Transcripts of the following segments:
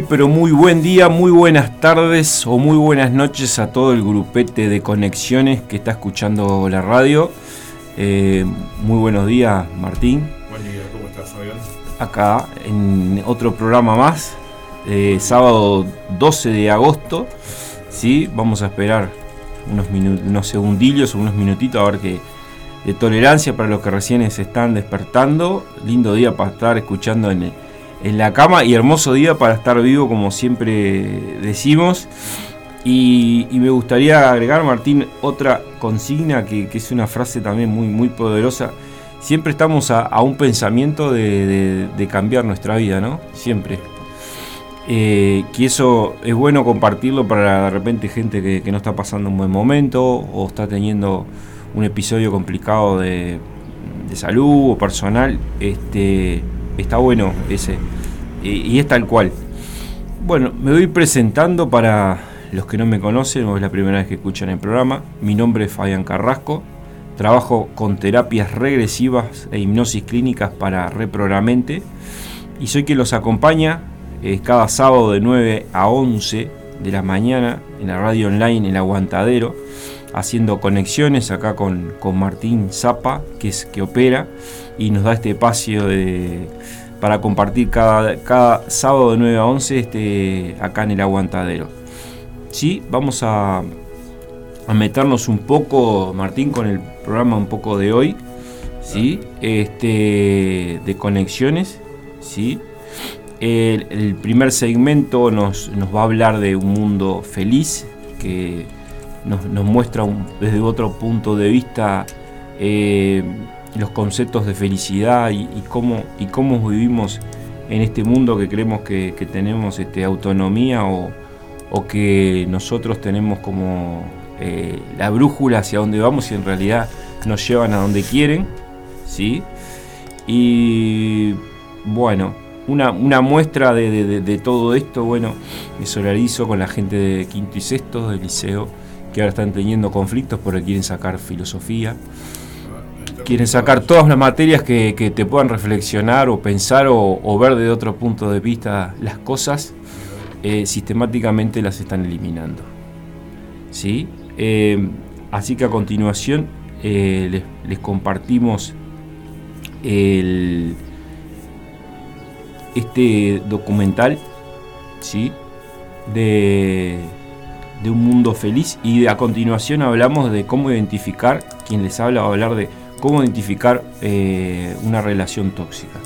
Muy pero muy buen día, muy buenas tardes o muy buenas noches a todo el grupete de conexiones que está escuchando la radio. Eh, muy buenos días Martín. Buen día, ¿cómo estás Fabián? Acá en otro programa más, eh, sábado 12 de agosto. ¿sí? Vamos a esperar unos, unos segundillos unos minutitos a ver qué de tolerancia para los que recién se están despertando. Lindo día para estar escuchando en, en la cama y hermoso día para estar vivo, como siempre decimos. Y, me gustaría agregar, Martín, otra consigna que, es una frase también muy, muy poderosa. Siempre estamos a, un pensamiento de, cambiar nuestra vida, ¿no? Siempre. Eh, que eso es bueno compartirlo para de repente gente que, que no está pasando un buen momento o está teniendo un episodio complicado de, salud o personal, este, está bueno ese. Y, es tal cual. Bueno, me voy presentando para los que no me conocen o es la primera vez que escuchan el programa. Mi nombre es Fabián Carrasco. Trabajo con terapias regresivas e hipnosis clínicas para Reprogramente. Y soy quien los acompaña eh, cada sábado de 9 a 11 de la mañana en la radio online El Aguantadero haciendo conexiones acá con, Martín Zapa, que es que opera y nos da este espacio de, para compartir cada, cada sábado de 9 a 11 este, acá en el aguantadero. Sí, vamos a, meternos un poco, Martín, con el programa un poco de hoy, ¿sí? este, de conexiones. ¿sí? El, primer segmento nos, nos va a hablar de un mundo feliz, que nos, muestra desde otro punto de vista eh, los conceptos de felicidad y, cómo, y cómo vivimos en este mundo que creemos que, tenemos este, autonomía o, que nosotros tenemos como eh, la brújula hacia dónde vamos y en realidad nos llevan a donde quieren. ¿sí? Y bueno, una, muestra de, todo esto, bueno, me solarizo con la gente de quinto y sexto del liceo que ahora están teniendo conflictos porque quieren sacar filosofía, quieren sacar todas las materias que, te puedan reflexionar o pensar o, ver de otro punto de vista las cosas, eh, sistemáticamente las están eliminando. ¿Sí? Eh, así que a continuación eh, les, compartimos este documental ¿sí? de de un mundo feliz y a continuación hablamos de cómo identificar, quien les habla va a hablar de cómo identificar eh, una relación tóxica.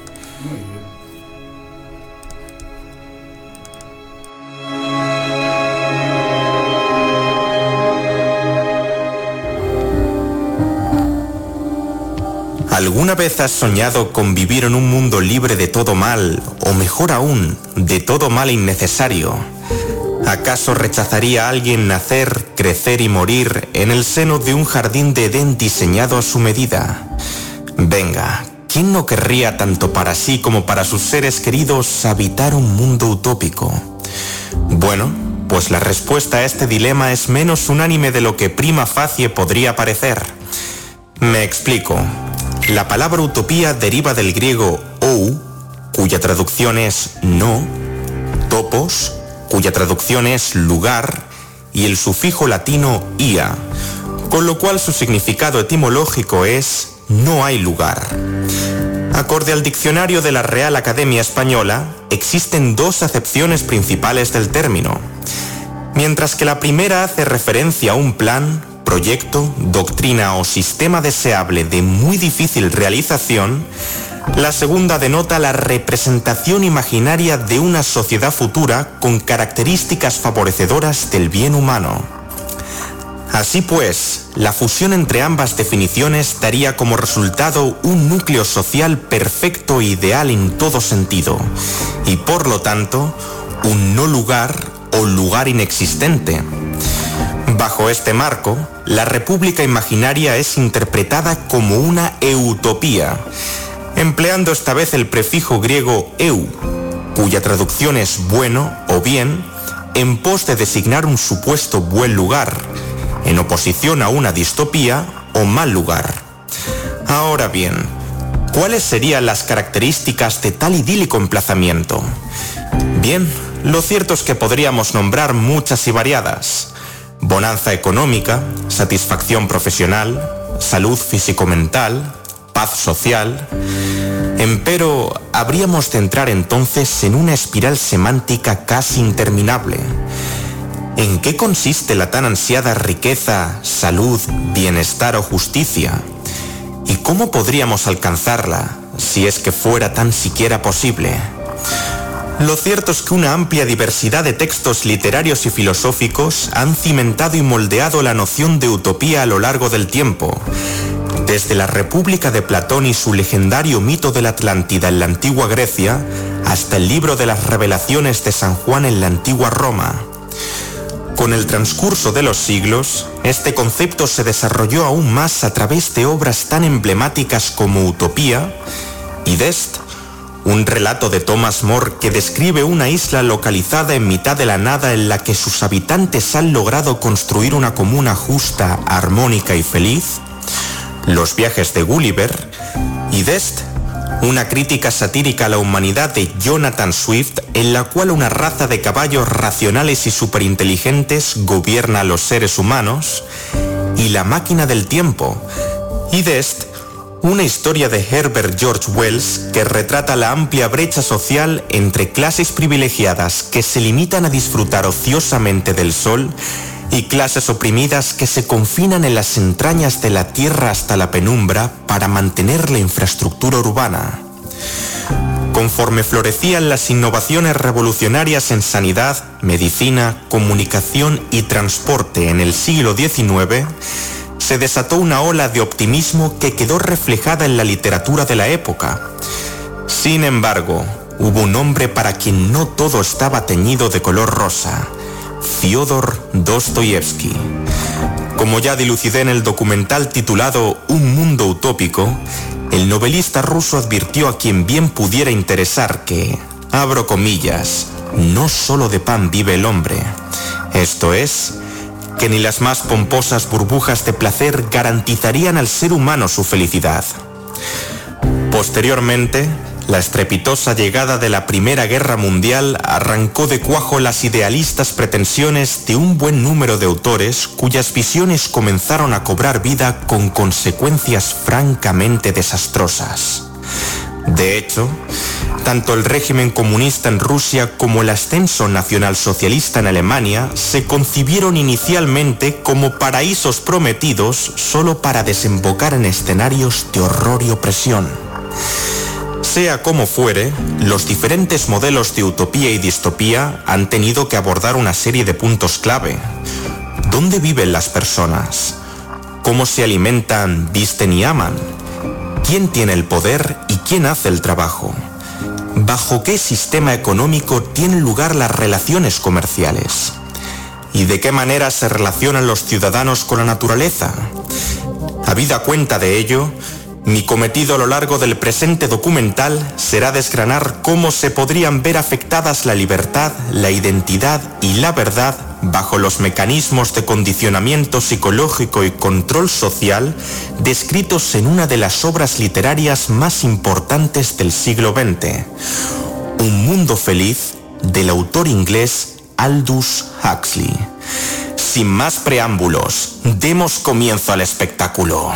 ¿Alguna vez has soñado con vivir en un mundo libre de todo mal, o mejor aún, de todo mal innecesario? ¿Acaso rechazaría a alguien nacer, crecer y morir en el seno de un jardín de Edén diseñado a su medida? Venga, ¿quién no querría tanto para sí como para sus seres queridos habitar un mundo utópico? Bueno, pues la respuesta a este dilema es menos unánime de lo que prima facie podría parecer. Me explico. La palabra utopía deriva del griego ou, cuya traducción es no, topos, cuya traducción es lugar, y el sufijo latino ia, con lo cual su significado etimológico es no hay lugar. Acorde al diccionario de la Real Academia Española, existen dos acepciones principales del término. Mientras que la primera hace referencia a un plan, proyecto, doctrina o sistema deseable de muy difícil realización, la segunda denota la representación imaginaria de una sociedad futura con características favorecedoras del bien humano. Así pues, la fusión entre ambas definiciones daría como resultado un núcleo social perfecto e ideal en todo sentido, y por lo tanto, un no lugar o lugar inexistente. Bajo este marco, la República Imaginaria es interpretada como una eutopía, empleando esta vez el prefijo griego eu, cuya traducción es bueno o bien, en pos de designar un supuesto buen lugar, en oposición a una distopía o mal lugar. Ahora bien, ¿cuáles serían las características de tal idílico emplazamiento? Bien, lo cierto es que podríamos nombrar muchas y variadas. Bonanza económica, satisfacción profesional, salud físico-mental, paz social. Empero, habríamos de entrar entonces en una espiral semántica casi interminable. ¿En qué consiste la tan ansiada riqueza, salud, bienestar o justicia? ¿Y cómo podríamos alcanzarla si es que fuera tan siquiera posible? Lo cierto es que una amplia diversidad de textos literarios y filosóficos han cimentado y moldeado la noción de utopía a lo largo del tiempo, desde la República de Platón y su legendario mito de la Atlántida en la antigua Grecia, hasta el libro de las revelaciones de San Juan en la antigua Roma. Con el transcurso de los siglos, este concepto se desarrolló aún más a través de obras tan emblemáticas como Utopía y Dest, un relato de Thomas More que describe una isla localizada en mitad de la nada en la que sus habitantes han logrado construir una comuna justa, armónica y feliz, Los viajes de Gulliver y Dest, una crítica satírica a la humanidad de Jonathan Swift en la cual una raza de caballos racionales y superinteligentes gobierna a los seres humanos, y La máquina del tiempo, y Dest, una historia de Herbert George Wells que retrata la amplia brecha social entre clases privilegiadas que se limitan a disfrutar ociosamente del sol y clases oprimidas que se confinan en las entrañas de la tierra hasta la penumbra para mantener la infraestructura urbana. Conforme florecían las innovaciones revolucionarias en sanidad, medicina, comunicación y transporte en el siglo XIX, se desató una ola de optimismo que quedó reflejada en la literatura de la época. Sin embargo, hubo un hombre para quien no todo estaba teñido de color rosa, Fyodor Dostoyevsky. Como ya dilucidé en el documental titulado Un mundo utópico, el novelista ruso advirtió a quien bien pudiera interesar que, abro comillas, no solo de pan vive el hombre. Esto es, que ni las más pomposas burbujas de placer garantizarían al ser humano su felicidad. Posteriormente, la estrepitosa llegada de la Primera Guerra Mundial arrancó de cuajo las idealistas pretensiones de un buen número de autores cuyas visiones comenzaron a cobrar vida con consecuencias francamente desastrosas. De hecho, tanto el régimen comunista en Rusia como el ascenso nacionalsocialista en Alemania se concibieron inicialmente como paraísos prometidos solo para desembocar en escenarios de horror y opresión. Sea como fuere, los diferentes modelos de utopía y distopía han tenido que abordar una serie de puntos clave. ¿Dónde viven las personas? ¿Cómo se alimentan, visten y aman? ¿Quién tiene el poder y quién hace el trabajo? ¿Bajo qué sistema económico tienen lugar las relaciones comerciales? ¿Y de qué manera se relacionan los ciudadanos con la naturaleza? Habida cuenta de ello, mi cometido a lo largo del presente documental será desgranar cómo se podrían ver afectadas la libertad, la identidad y la verdad bajo los mecanismos de condicionamiento psicológico y control social descritos en una de las obras literarias más importantes del siglo XX, Un mundo feliz del autor inglés Aldous Huxley. Sin más preámbulos, demos comienzo al espectáculo.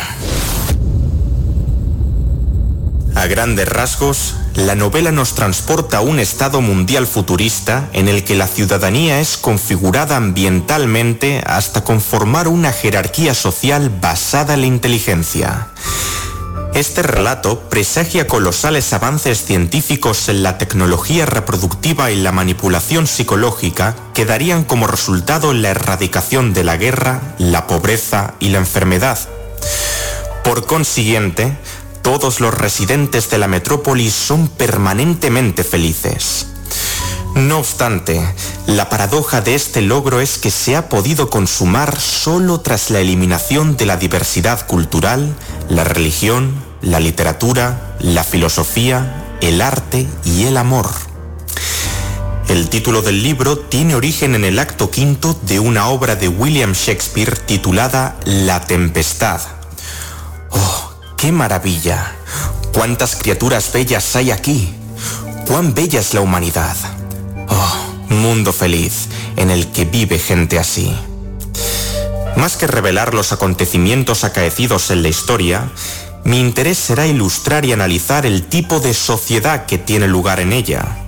A grandes rasgos, la novela nos transporta a un estado mundial futurista en el que la ciudadanía es configurada ambientalmente hasta conformar una jerarquía social basada en la inteligencia. Este relato presagia colosales avances científicos en la tecnología reproductiva y la manipulación psicológica que darían como resultado la erradicación de la guerra, la pobreza y la enfermedad. Por consiguiente, todos los residentes de la metrópolis son permanentemente felices. No obstante, la paradoja de este logro es que se ha podido consumar solo tras la eliminación de la diversidad cultural, la religión, la literatura, la filosofía, el arte y el amor. El título del libro tiene origen en el acto quinto de una obra de William Shakespeare titulada La Tempestad. Oh, ¡Qué maravilla! ¡Cuántas criaturas bellas hay aquí! ¡Cuán bella es la humanidad! ¡Oh, mundo feliz en el que vive gente así. Más que revelar los acontecimientos acaecidos en la historia, mi interés será ilustrar y analizar el tipo de sociedad que tiene lugar en ella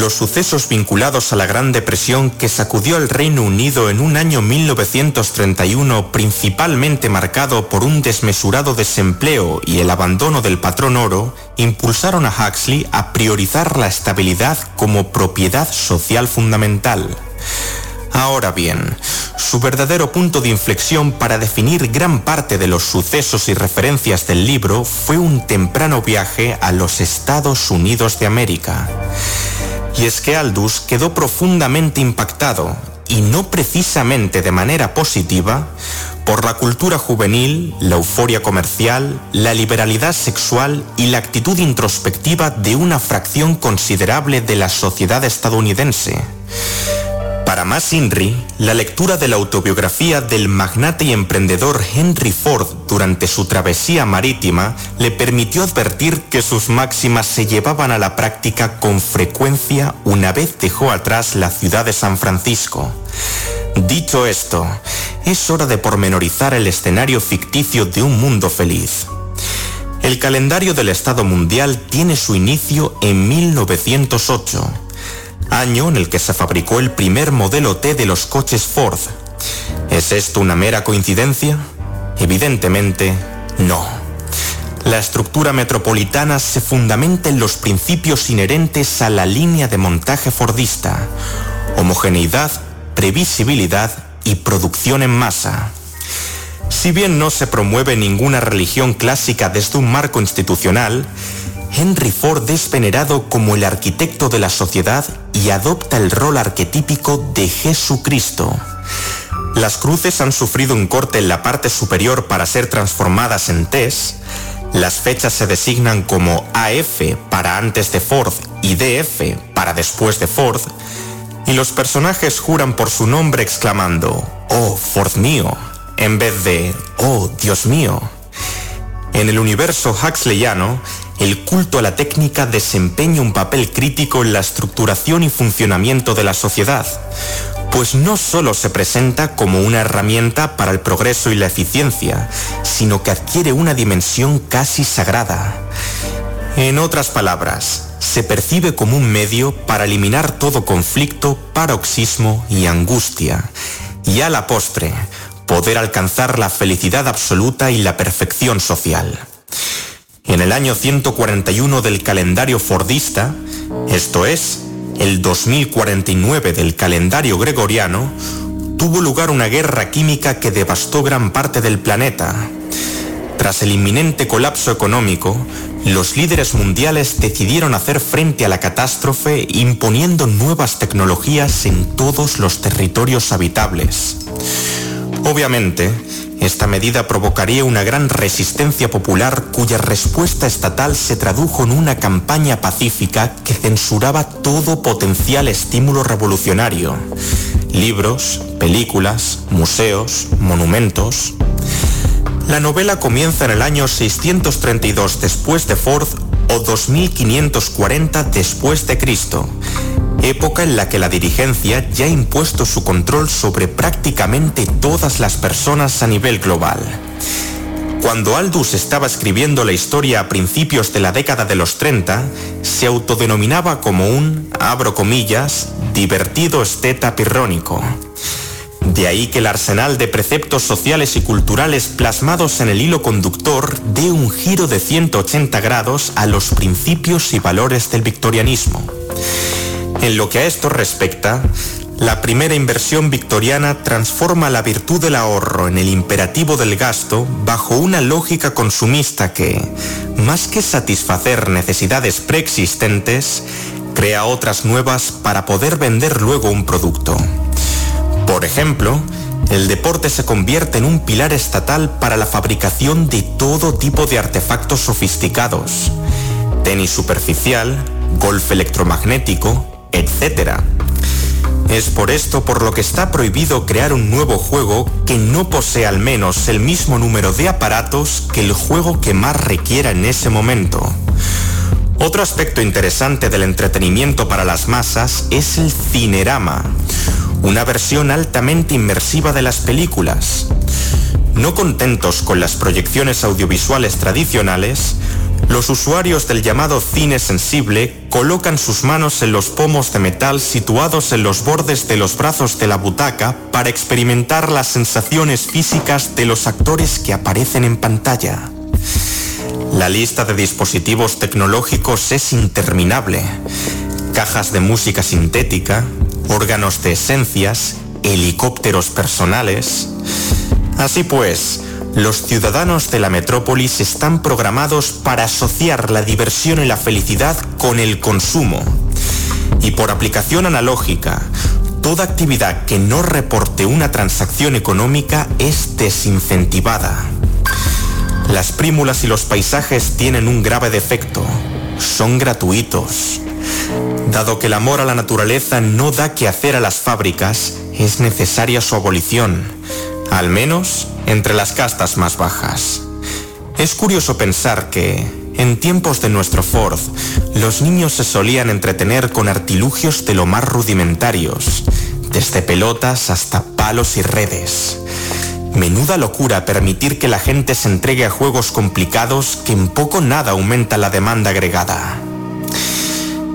los sucesos vinculados a la Gran Depresión que sacudió al Reino Unido en un año 1931 principalmente marcado por un desmesurado desempleo y el abandono del patrón oro, impulsaron a Huxley a priorizar la estabilidad como propiedad social fundamental. Ahora bien, su verdadero punto de inflexión para definir gran parte de los sucesos y referencias del libro fue un temprano viaje a los Estados Unidos de América. Y es que Aldous quedó profundamente impactado, y no precisamente de manera positiva, por la cultura juvenil, la euforia comercial, la liberalidad sexual y la actitud introspectiva de una fracción considerable de la sociedad estadounidense. Para más Inri, la lectura de la autobiografía del magnate y emprendedor Henry Ford durante su travesía marítima le permitió advertir que sus máximas se llevaban a la práctica con frecuencia una vez dejó atrás la ciudad de San Francisco. Dicho esto, es hora de pormenorizar el escenario ficticio de un mundo feliz. El calendario del Estado Mundial tiene su inicio en 1908 año en el que se fabricó el primer modelo T de los coches Ford. ¿Es esto una mera coincidencia? Evidentemente, no. La estructura metropolitana se fundamenta en los principios inherentes a la línea de montaje fordista, homogeneidad, previsibilidad y producción en masa. Si bien no se promueve ninguna religión clásica desde un marco institucional, Henry Ford es venerado como el arquitecto de la sociedad y adopta el rol arquetípico de Jesucristo. Las cruces han sufrido un corte en la parte superior para ser transformadas en T's. Las fechas se designan como AF para antes de Ford y DF para después de Ford. Y los personajes juran por su nombre exclamando, Oh, Ford mío, en vez de, Oh, Dios mío. En el universo Huxleyano, el culto a la técnica desempeña un papel crítico en la estructuración y funcionamiento de la sociedad, pues no solo se presenta como una herramienta para el progreso y la eficiencia, sino que adquiere una dimensión casi sagrada. En otras palabras, se percibe como un medio para eliminar todo conflicto, paroxismo y angustia, y a la postre, poder alcanzar la felicidad absoluta y la perfección social. En el año 141 del calendario fordista, esto es, el 2049 del calendario gregoriano, tuvo lugar una guerra química que devastó gran parte del planeta. Tras el inminente colapso económico, los líderes mundiales decidieron hacer frente a la catástrofe imponiendo nuevas tecnologías en todos los territorios habitables. Obviamente, esta medida provocaría una gran resistencia popular cuya respuesta estatal se tradujo en una campaña pacífica que censuraba todo potencial estímulo revolucionario. Libros, películas, museos, monumentos. La novela comienza en el año 632 después de Ford o 2540 después de Cristo época en la que la dirigencia ya ha impuesto su control sobre prácticamente todas las personas a nivel global. Cuando Aldous estaba escribiendo la historia a principios de la década de los 30, se autodenominaba como un, abro comillas, divertido esteta pirrónico. De ahí que el arsenal de preceptos sociales y culturales plasmados en el hilo conductor dé un giro de 180 grados a los principios y valores del victorianismo. En lo que a esto respecta, la primera inversión victoriana transforma la virtud del ahorro en el imperativo del gasto bajo una lógica consumista que, más que satisfacer necesidades preexistentes, crea otras nuevas para poder vender luego un producto. Por ejemplo, el deporte se convierte en un pilar estatal para la fabricación de todo tipo de artefactos sofisticados. Tenis superficial, golf electromagnético, etc. Es por esto por lo que está prohibido crear un nuevo juego que no posea al menos el mismo número de aparatos que el juego que más requiera en ese momento. Otro aspecto interesante del entretenimiento para las masas es el cinerama, una versión altamente inmersiva de las películas. No contentos con las proyecciones audiovisuales tradicionales, los usuarios del llamado cine sensible colocan sus manos en los pomos de metal situados en los bordes de los brazos de la butaca para experimentar las sensaciones físicas de los actores que aparecen en pantalla. La lista de dispositivos tecnológicos es interminable. Cajas de música sintética, órganos de esencias, helicópteros personales. Así pues, los ciudadanos de la metrópolis están programados para asociar la diversión y la felicidad con el consumo. Y por aplicación analógica, toda actividad que no reporte una transacción económica es desincentivada. Las prímulas y los paisajes tienen un grave defecto. Son gratuitos. Dado que el amor a la naturaleza no da que hacer a las fábricas, es necesaria su abolición al menos entre las castas más bajas. Es curioso pensar que, en tiempos de nuestro Ford, los niños se solían entretener con artilugios de lo más rudimentarios, desde pelotas hasta palos y redes. Menuda locura permitir que la gente se entregue a juegos complicados que en poco nada aumenta la demanda agregada.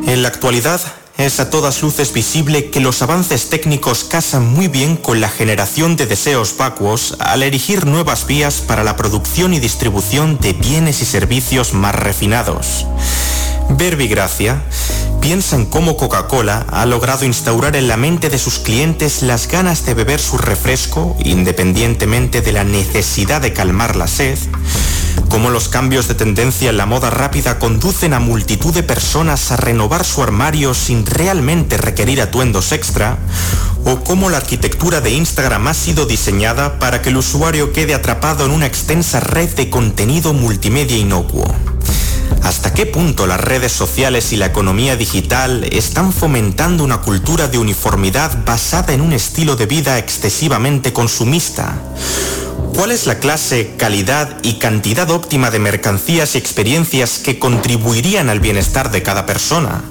En la actualidad, es a todas luces visible que los avances técnicos casan muy bien con la generación de deseos vacuos al erigir nuevas vías para la producción y distribución de bienes y servicios más refinados. Verbigracia piensa en cómo Coca-Cola ha logrado instaurar en la mente de sus clientes las ganas de beber su refresco independientemente de la necesidad de calmar la sed, cómo los cambios de tendencia en la moda rápida conducen a multitud de personas a renovar su armario sin realmente requerir atuendos extra, o cómo la arquitectura de Instagram ha sido diseñada para que el usuario quede atrapado en una extensa red de contenido multimedia inocuo. ¿Hasta qué punto las redes sociales y la economía digital están fomentando una cultura de uniformidad basada en un estilo de vida excesivamente consumista? ¿Cuál es la clase, calidad y cantidad óptima de mercancías y experiencias que contribuirían al bienestar de cada persona?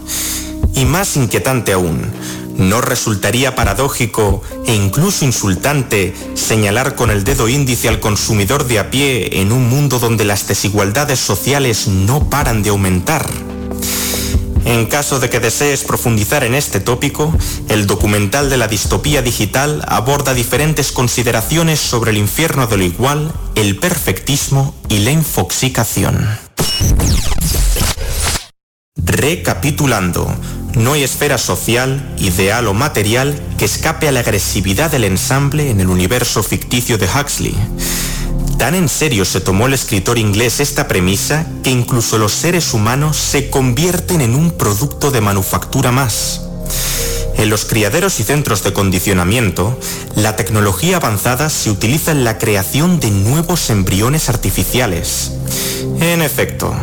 Y más inquietante aún, ¿no resultaría paradójico e incluso insultante señalar con el dedo índice al consumidor de a pie en un mundo donde las desigualdades sociales no paran de aumentar? En caso de que desees profundizar en este tópico, el documental de la distopía digital aborda diferentes consideraciones sobre el infierno de lo igual, el perfectismo y la infoxicación. Recapitulando, no hay esfera social, ideal o material que escape a la agresividad del ensamble en el universo ficticio de Huxley. Tan en serio se tomó el escritor inglés esta premisa que incluso los seres humanos se convierten en un producto de manufactura más. En los criaderos y centros de condicionamiento, la tecnología avanzada se utiliza en la creación de nuevos embriones artificiales. En efecto,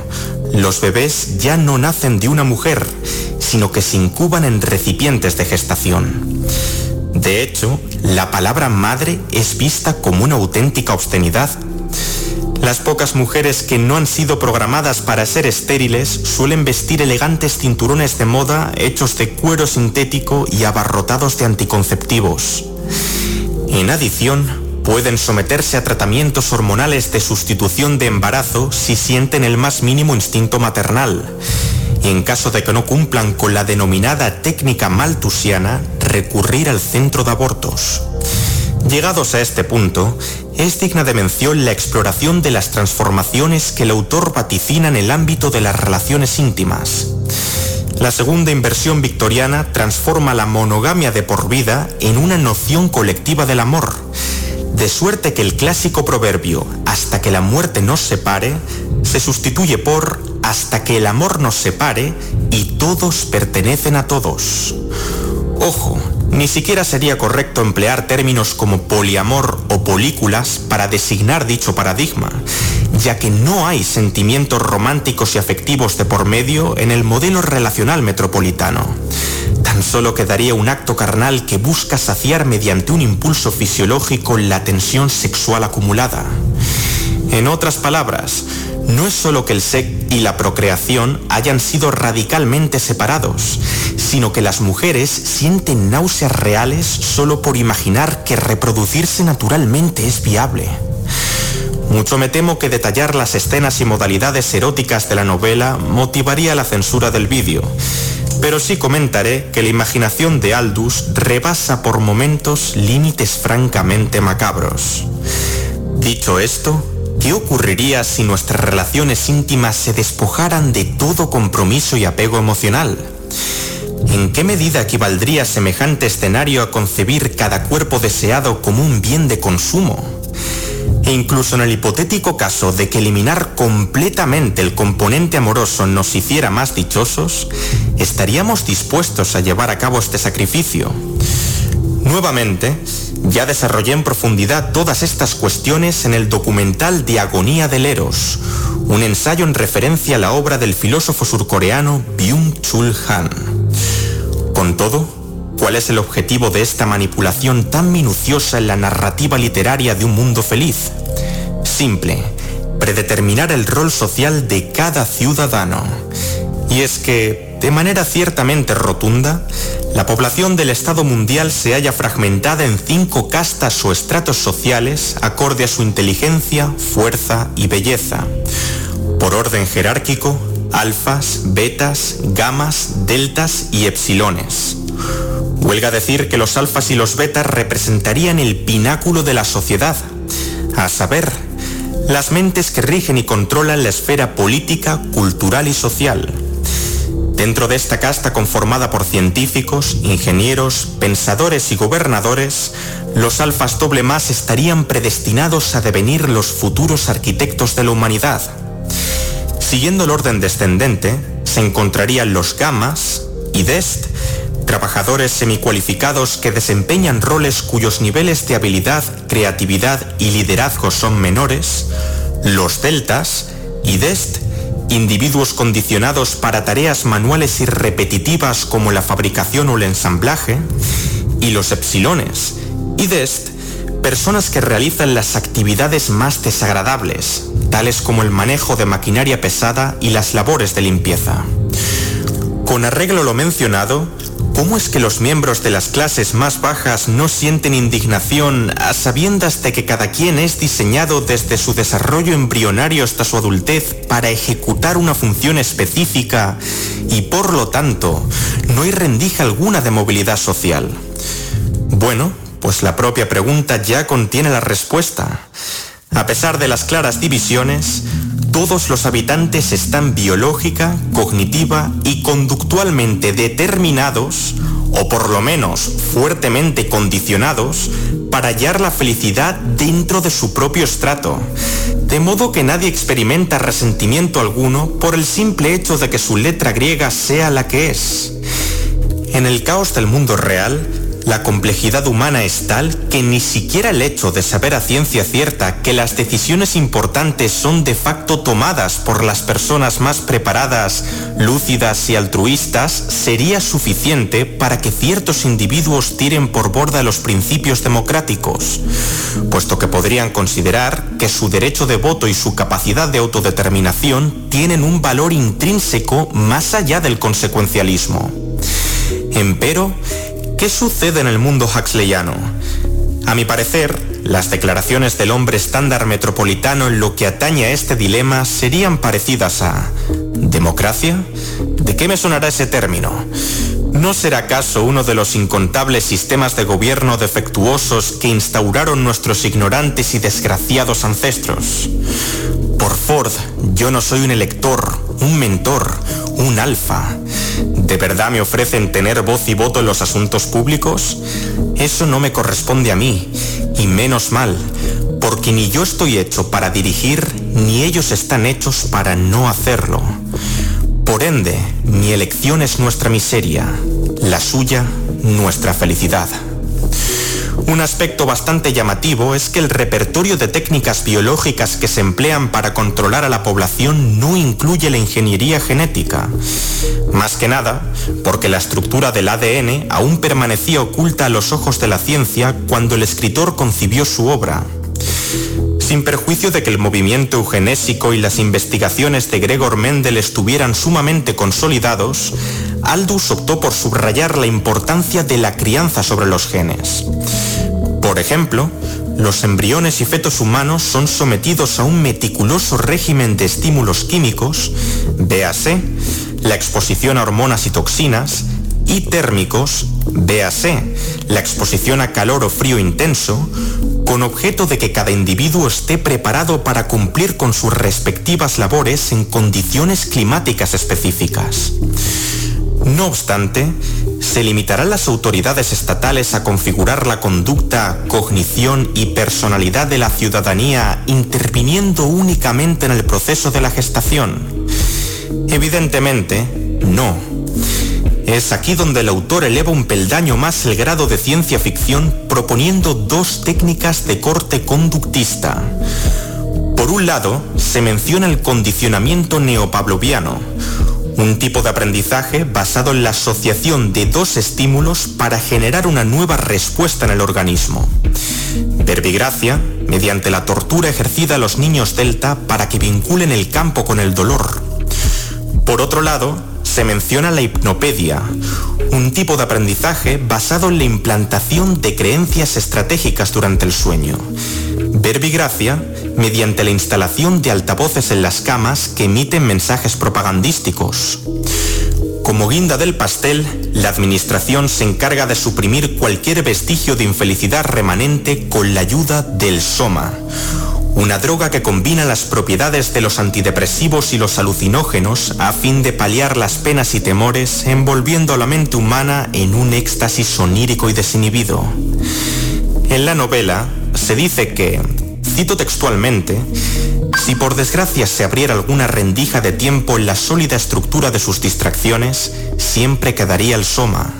los bebés ya no nacen de una mujer, sino que se incuban en recipientes de gestación. De hecho, la palabra madre es vista como una auténtica obscenidad. Las pocas mujeres que no han sido programadas para ser estériles suelen vestir elegantes cinturones de moda hechos de cuero sintético y abarrotados de anticonceptivos. En adición, pueden someterse a tratamientos hormonales de sustitución de embarazo si sienten el más mínimo instinto maternal y en caso de que no cumplan con la denominada técnica maltusiana, recurrir al centro de abortos. Llegados a este punto, es digna de mención la exploración de las transformaciones que el autor vaticina en el ámbito de las relaciones íntimas. La segunda inversión victoriana transforma la monogamia de por vida en una noción colectiva del amor, de suerte que el clásico proverbio hasta que la muerte nos separe se sustituye por hasta que el amor nos separe y todos pertenecen a todos. Ojo, ni siquiera sería correcto emplear términos como poliamor o polículas para designar dicho paradigma, ya que no hay sentimientos románticos y afectivos de por medio en el modelo relacional metropolitano. Tan solo quedaría un acto carnal que busca saciar mediante un impulso fisiológico la tensión sexual acumulada. En otras palabras, no es solo que el sexo y la procreación hayan sido radicalmente separados, sino que las mujeres sienten náuseas reales solo por imaginar que reproducirse naturalmente es viable. Mucho me temo que detallar las escenas y modalidades eróticas de la novela motivaría la censura del vídeo, pero sí comentaré que la imaginación de Aldous rebasa por momentos límites francamente macabros. Dicho esto, ¿qué ocurriría si nuestras relaciones íntimas se despojaran de todo compromiso y apego emocional? ¿En qué medida equivaldría semejante escenario a concebir cada cuerpo deseado como un bien de consumo? E incluso en el hipotético caso de que eliminar completamente el componente amoroso nos hiciera más dichosos, ¿estaríamos dispuestos a llevar a cabo este sacrificio? Nuevamente, ya desarrollé en profundidad todas estas cuestiones en el documental de Agonía del Eros, un ensayo en referencia a la obra del filósofo surcoreano Byung-Chul Han. Con todo, ¿Cuál es el objetivo de esta manipulación tan minuciosa en la narrativa literaria de un mundo feliz? Simple, predeterminar el rol social de cada ciudadano. Y es que, de manera ciertamente rotunda, la población del Estado mundial se halla fragmentada en cinco castas o estratos sociales acorde a su inteligencia, fuerza y belleza. Por orden jerárquico, alfas, betas, gamas, deltas y epsilones. Huelga decir que los alfas y los betas representarían el pináculo de la sociedad, a saber, las mentes que rigen y controlan la esfera política, cultural y social. Dentro de esta casta conformada por científicos, ingenieros, pensadores y gobernadores, los alfas doble más estarían predestinados a devenir los futuros arquitectos de la humanidad. Siguiendo el orden descendente, se encontrarían los gamas y dest, trabajadores semicualificados que desempeñan roles cuyos niveles de habilidad, creatividad y liderazgo son menores, los deltas y dest, individuos condicionados para tareas manuales y repetitivas como la fabricación o el ensamblaje, y los epsilones y dest, personas que realizan las actividades más desagradables, tales como el manejo de maquinaria pesada y las labores de limpieza. Con arreglo a lo mencionado, ¿Cómo es que los miembros de las clases más bajas no sienten indignación a sabiendas de que cada quien es diseñado desde su desarrollo embrionario hasta su adultez para ejecutar una función específica y por lo tanto no hay rendija alguna de movilidad social? Bueno, pues la propia pregunta ya contiene la respuesta. A pesar de las claras divisiones, todos los habitantes están biológica, cognitiva y conductualmente determinados, o por lo menos fuertemente condicionados, para hallar la felicidad dentro de su propio estrato, de modo que nadie experimenta resentimiento alguno por el simple hecho de que su letra griega sea la que es. En el caos del mundo real, la complejidad humana es tal que ni siquiera el hecho de saber a ciencia cierta que las decisiones importantes son de facto tomadas por las personas más preparadas, lúcidas y altruistas sería suficiente para que ciertos individuos tiren por borda los principios democráticos, puesto que podrían considerar que su derecho de voto y su capacidad de autodeterminación tienen un valor intrínseco más allá del consecuencialismo. Empero, ¿Qué sucede en el mundo huxleyano? A mi parecer, las declaraciones del hombre estándar metropolitano en lo que atañe a este dilema serían parecidas a ¿democracia? ¿De qué me sonará ese término? ¿No será acaso uno de los incontables sistemas de gobierno defectuosos que instauraron nuestros ignorantes y desgraciados ancestros? Por Ford, yo no soy un elector, un mentor, un alfa. ¿De verdad me ofrecen tener voz y voto en los asuntos públicos? Eso no me corresponde a mí, y menos mal, porque ni yo estoy hecho para dirigir, ni ellos están hechos para no hacerlo. Por ende, mi elección es nuestra miseria, la suya, nuestra felicidad. Un aspecto bastante llamativo es que el repertorio de técnicas biológicas que se emplean para controlar a la población no incluye la ingeniería genética. Más que nada, porque la estructura del ADN aún permanecía oculta a los ojos de la ciencia cuando el escritor concibió su obra. Sin perjuicio de que el movimiento eugenésico y las investigaciones de Gregor Mendel estuvieran sumamente consolidados, Aldous optó por subrayar la importancia de la crianza sobre los genes. Por ejemplo, los embriones y fetos humanos son sometidos a un meticuloso régimen de estímulos químicos, véase, la exposición a hormonas y toxinas, y térmicos, véase, la exposición a calor o frío intenso, con objeto de que cada individuo esté preparado para cumplir con sus respectivas labores en condiciones climáticas específicas. No obstante, se limitarán las autoridades estatales a configurar la conducta, cognición y personalidad de la ciudadanía interviniendo únicamente en el proceso de la gestación. Evidentemente, no. Es aquí donde el autor eleva un peldaño más el grado de ciencia ficción proponiendo dos técnicas de corte conductista. Por un lado, se menciona el condicionamiento neopavloviano, un tipo de aprendizaje basado en la asociación de dos estímulos para generar una nueva respuesta en el organismo. Verbigracia, mediante la tortura ejercida a los niños delta para que vinculen el campo con el dolor. Por otro lado, se menciona la hipnopedia, un tipo de aprendizaje basado en la implantación de creencias estratégicas durante el sueño. Verbigracia, mediante la instalación de altavoces en las camas que emiten mensajes propagandísticos. Como guinda del pastel, la Administración se encarga de suprimir cualquier vestigio de infelicidad remanente con la ayuda del Soma, una droga que combina las propiedades de los antidepresivos y los alucinógenos a fin de paliar las penas y temores envolviendo a la mente humana en un éxtasis sonírico y desinhibido. En la novela se dice que, Cito textualmente, si por desgracia se abriera alguna rendija de tiempo en la sólida estructura de sus distracciones, siempre quedaría el soma.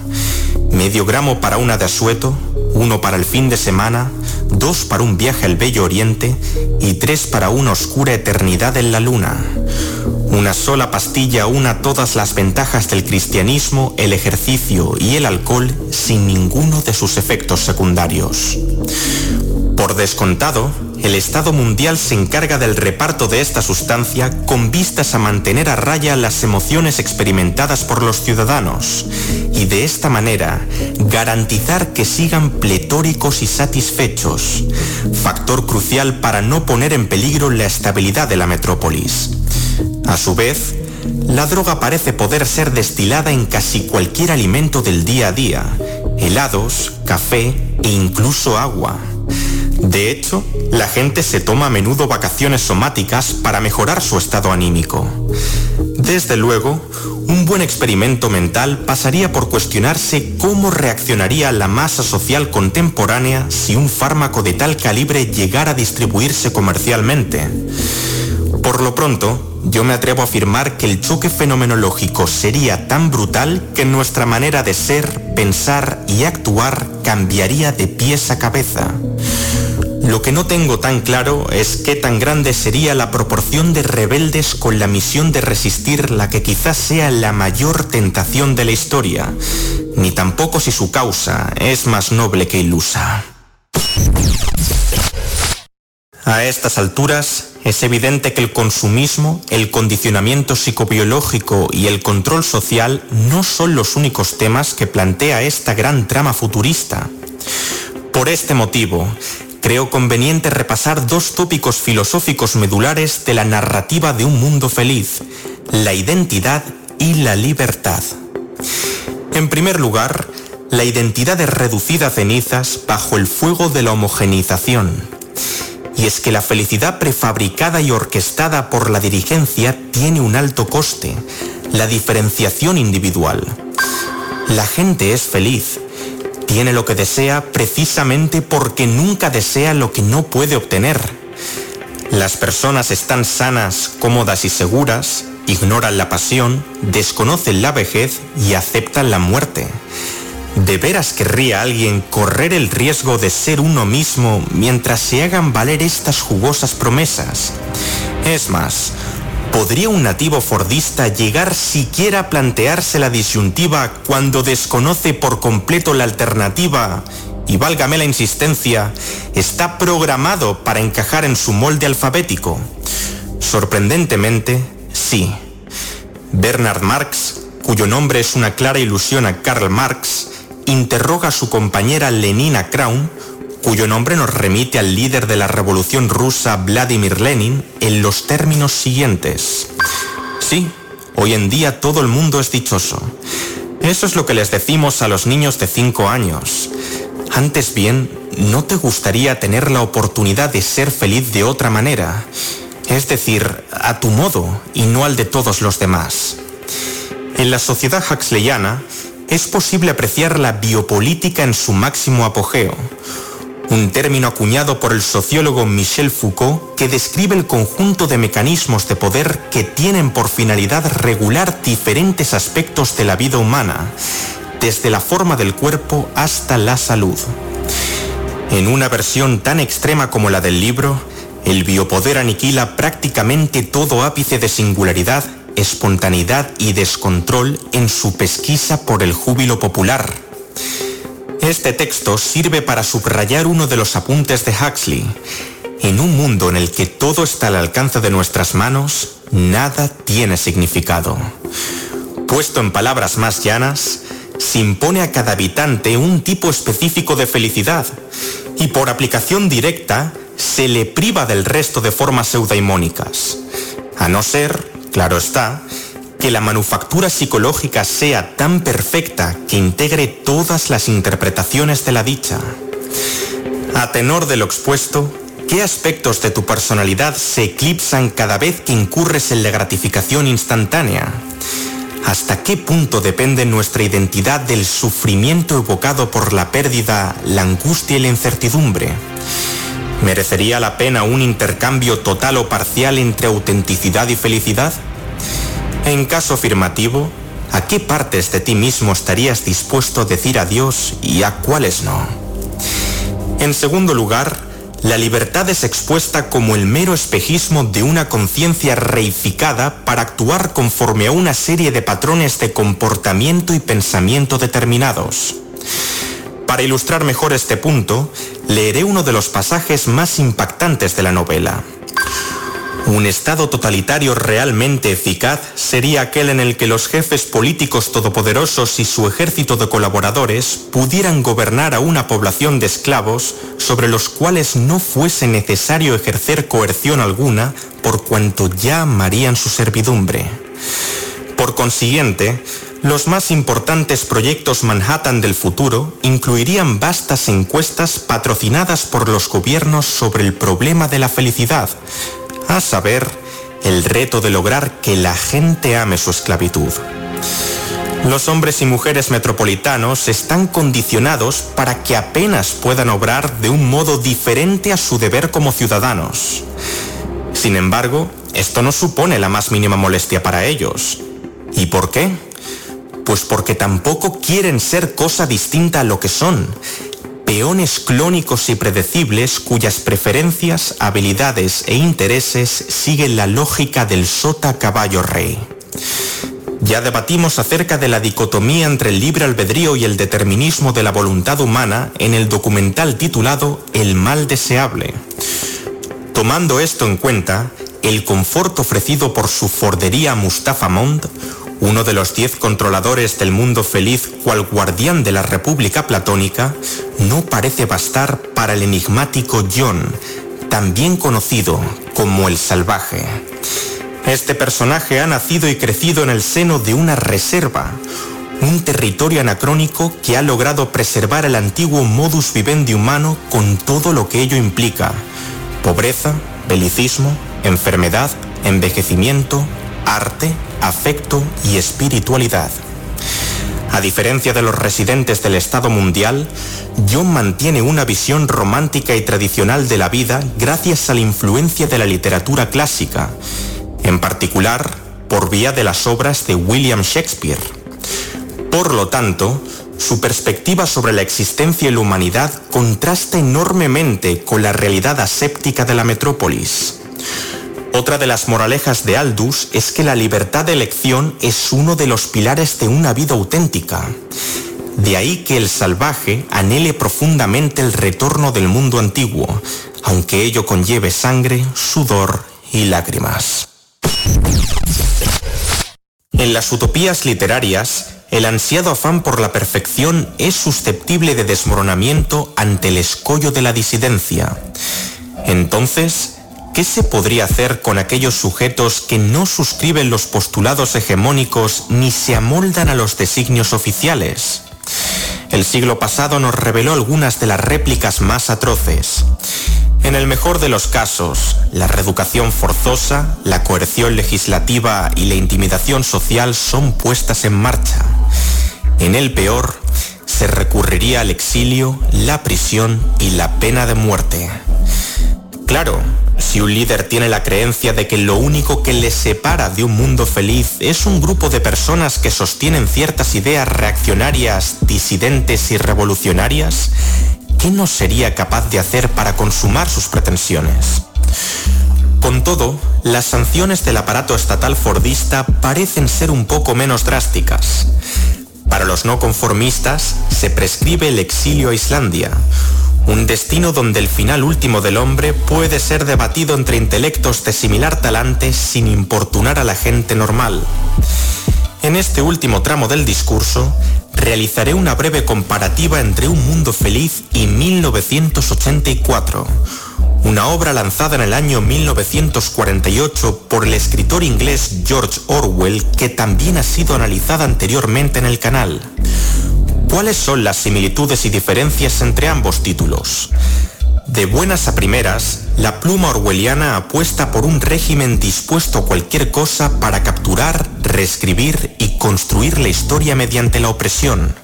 Medio gramo para una de asueto, uno para el fin de semana, dos para un viaje al Bello Oriente y tres para una oscura eternidad en la luna. Una sola pastilla una todas las ventajas del cristianismo, el ejercicio y el alcohol sin ninguno de sus efectos secundarios. Por descontado, el Estado mundial se encarga del reparto de esta sustancia con vistas a mantener a raya las emociones experimentadas por los ciudadanos y de esta manera garantizar que sigan pletóricos y satisfechos, factor crucial para no poner en peligro la estabilidad de la metrópolis. A su vez, la droga parece poder ser destilada en casi cualquier alimento del día a día, helados, café e incluso agua. De hecho, la gente se toma a menudo vacaciones somáticas para mejorar su estado anímico. Desde luego, un buen experimento mental pasaría por cuestionarse cómo reaccionaría la masa social contemporánea si un fármaco de tal calibre llegara a distribuirse comercialmente. Por lo pronto, yo me atrevo a afirmar que el choque fenomenológico sería tan brutal que nuestra manera de ser, pensar y actuar cambiaría de pies a cabeza. Lo que no tengo tan claro es qué tan grande sería la proporción de rebeldes con la misión de resistir la que quizás sea la mayor tentación de la historia, ni tampoco si su causa es más noble que ilusa. A estas alturas, es evidente que el consumismo, el condicionamiento psicobiológico y el control social no son los únicos temas que plantea esta gran trama futurista. Por este motivo, creo conveniente repasar dos tópicos filosóficos medulares de la narrativa de un mundo feliz, la identidad y la libertad. En primer lugar, la identidad es reducida a cenizas bajo el fuego de la homogenización. Y es que la felicidad prefabricada y orquestada por la dirigencia tiene un alto coste, la diferenciación individual. La gente es feliz, tiene lo que desea precisamente porque nunca desea lo que no puede obtener. Las personas están sanas, cómodas y seguras, ignoran la pasión, desconocen la vejez y aceptan la muerte. ¿De veras querría alguien correr el riesgo de ser uno mismo mientras se hagan valer estas jugosas promesas? Es más, ¿Podría un nativo fordista llegar siquiera a plantearse la disyuntiva cuando desconoce por completo la alternativa y válgame la insistencia, está programado para encajar en su molde alfabético. Sorprendentemente, sí. Bernard Marx, cuyo nombre es una clara ilusión a Karl Marx, interroga a su compañera Lenina Kraun, cuyo nombre nos remite al líder de la revolución rusa Vladimir Lenin, en los términos siguientes. Sí, hoy en día todo el mundo es dichoso. Eso es lo que les decimos a los niños de 5 años. Antes bien, ¿no te gustaría tener la oportunidad de ser feliz de otra manera? Es decir, a tu modo y no al de todos los demás. En la sociedad huxleyana es posible apreciar la biopolítica en su máximo apogeo, un término acuñado por el sociólogo Michel Foucault que describe el conjunto de mecanismos de poder que tienen por finalidad regular diferentes aspectos de la vida humana desde la forma del cuerpo hasta la salud. En una versión tan extrema como la del libro, el biopoder aniquila prácticamente todo ápice de singularidad, espontaneidad y descontrol en su pesquisa por el júbilo popular. Este texto sirve para subrayar uno de los apuntes de Huxley. En un mundo en el que todo está al alcance de nuestras manos, nada tiene significado. Puesto en palabras más llanas, se impone a cada habitante un tipo específico de felicidad y por aplicación directa se le priva del resto de formas eudaimónicas. A no ser, claro está, que la manufactura psicológica sea tan perfecta que integre todas las interpretaciones de la dicha. A tenor de lo expuesto, ¿qué aspectos de tu personalidad se eclipsan cada vez que incurres en la gratificación instantánea? ¿Hasta qué punto depende nuestra identidad del sufrimiento evocado por la pérdida, la angustia y la incertidumbre? ¿Merecería la pena un intercambio total o parcial entre autenticidad y felicidad? En caso afirmativo, ¿a qué partes de ti mismo estarías dispuesto a decir adiós y a cuáles no? En segundo lugar, la libertad es expuesta como el mero espejismo de una conciencia reificada para actuar conforme a una serie de patrones de comportamiento y pensamiento determinados. Para ilustrar mejor este punto, leeré uno de los pasajes más impactantes de la novela. Un Estado totalitario realmente eficaz sería aquel en el que los jefes políticos todopoderosos y su ejército de colaboradores pudieran gobernar a una población de esclavos sobre los cuales no fuese necesario ejercer coerción alguna por cuanto ya amarían su servidumbre. Por consiguiente, los más importantes proyectos Manhattan del futuro incluirían vastas encuestas patrocinadas por los gobiernos sobre el problema de la felicidad, a saber, el reto de lograr que la gente ame su esclavitud. Los hombres y mujeres metropolitanos están condicionados para que apenas puedan obrar de un modo diferente a su deber como ciudadanos. Sin embargo, esto no supone la más mínima molestia para ellos. ¿Y por qué? Pues porque tampoco quieren ser cosa distinta a lo que son, peones clónicos y predecibles cuyas preferencias, habilidades e intereses siguen la lógica del sota caballo rey. Ya debatimos acerca de la dicotomía entre el libre albedrío y el determinismo de la voluntad humana en el documental titulado El mal deseable. Tomando esto en cuenta, el confort ofrecido por su fordería Mustafa Mond uno de los diez controladores del mundo feliz cual guardián de la República Platónica, no parece bastar para el enigmático John, también conocido como el salvaje. Este personaje ha nacido y crecido en el seno de una reserva, un territorio anacrónico que ha logrado preservar el antiguo modus vivendi humano con todo lo que ello implica, pobreza, belicismo, enfermedad, envejecimiento, arte, afecto y espiritualidad. A diferencia de los residentes del Estado mundial, John mantiene una visión romántica y tradicional de la vida gracias a la influencia de la literatura clásica, en particular por vía de las obras de William Shakespeare. Por lo tanto, su perspectiva sobre la existencia y la humanidad contrasta enormemente con la realidad aséptica de la metrópolis. Otra de las moralejas de Aldous es que la libertad de elección es uno de los pilares de una vida auténtica. De ahí que el salvaje anhele profundamente el retorno del mundo antiguo, aunque ello conlleve sangre, sudor y lágrimas. En las utopías literarias, el ansiado afán por la perfección es susceptible de desmoronamiento ante el escollo de la disidencia. Entonces, ¿qué se podría hacer con aquellos sujetos que no suscriben los postulados hegemónicos ni se amoldan a los designios oficiales? El siglo pasado nos reveló algunas de las réplicas más atroces. En el mejor de los casos, la reeducación forzosa, la coerción legislativa y la intimidación social son puestas en marcha. En el peor, se recurriría al exilio, la prisión y la pena de muerte. Claro, si un líder tiene la creencia de que lo único que le separa de un mundo feliz es un grupo de personas que sostienen ciertas ideas reaccionarias, disidentes y revolucionarias, ¿qué no sería capaz de hacer para consumar sus pretensiones? Con todo, las sanciones del aparato estatal fordista parecen ser un poco menos drásticas. Para los no conformistas, se prescribe el exilio a Islandia, un destino donde el final último del hombre puede ser debatido entre intelectos de similar talante sin importunar a la gente normal. En este último tramo del discurso, realizaré una breve comparativa entre Un Mundo Feliz y 1984, una obra lanzada en el año 1948 por el escritor inglés George Orwell que también ha sido analizada anteriormente en el canal. ¿Cuáles son las similitudes y diferencias entre ambos títulos? De buenas a primeras, la pluma orwelliana apuesta por un régimen dispuesto a cualquier cosa para capturar, reescribir y construir la historia mediante la opresión.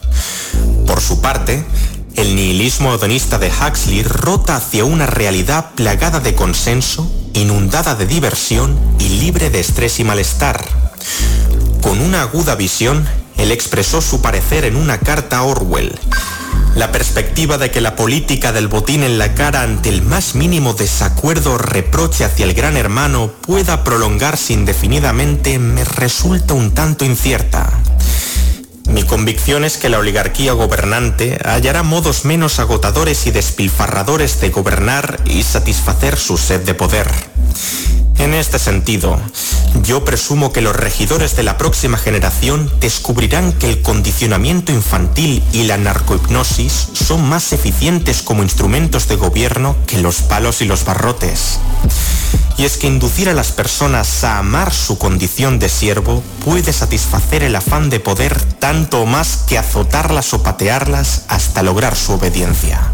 Por su parte, el nihilismo hedonista de Huxley rota hacia una realidad plagada de consenso, inundada de diversión y libre de estrés y malestar. Con una aguda visión, él expresó su parecer en una carta a Orwell. La perspectiva de que la política del botín en la cara ante el más mínimo desacuerdo o reproche hacia el gran hermano pueda prolongarse indefinidamente me resulta un tanto incierta. Mi convicción es que la oligarquía gobernante hallará modos menos agotadores y despilfarradores de gobernar y satisfacer su sed de poder. En este sentido, yo presumo que los regidores de la próxima generación descubrirán que el condicionamiento infantil y la narcohipnosis son más eficientes como instrumentos de gobierno que los palos y los barrotes. Y es que inducir a las personas a amar su condición de siervo puede satisfacer el afán de poder tanto más que azotarlas o patearlas hasta lograr su obediencia.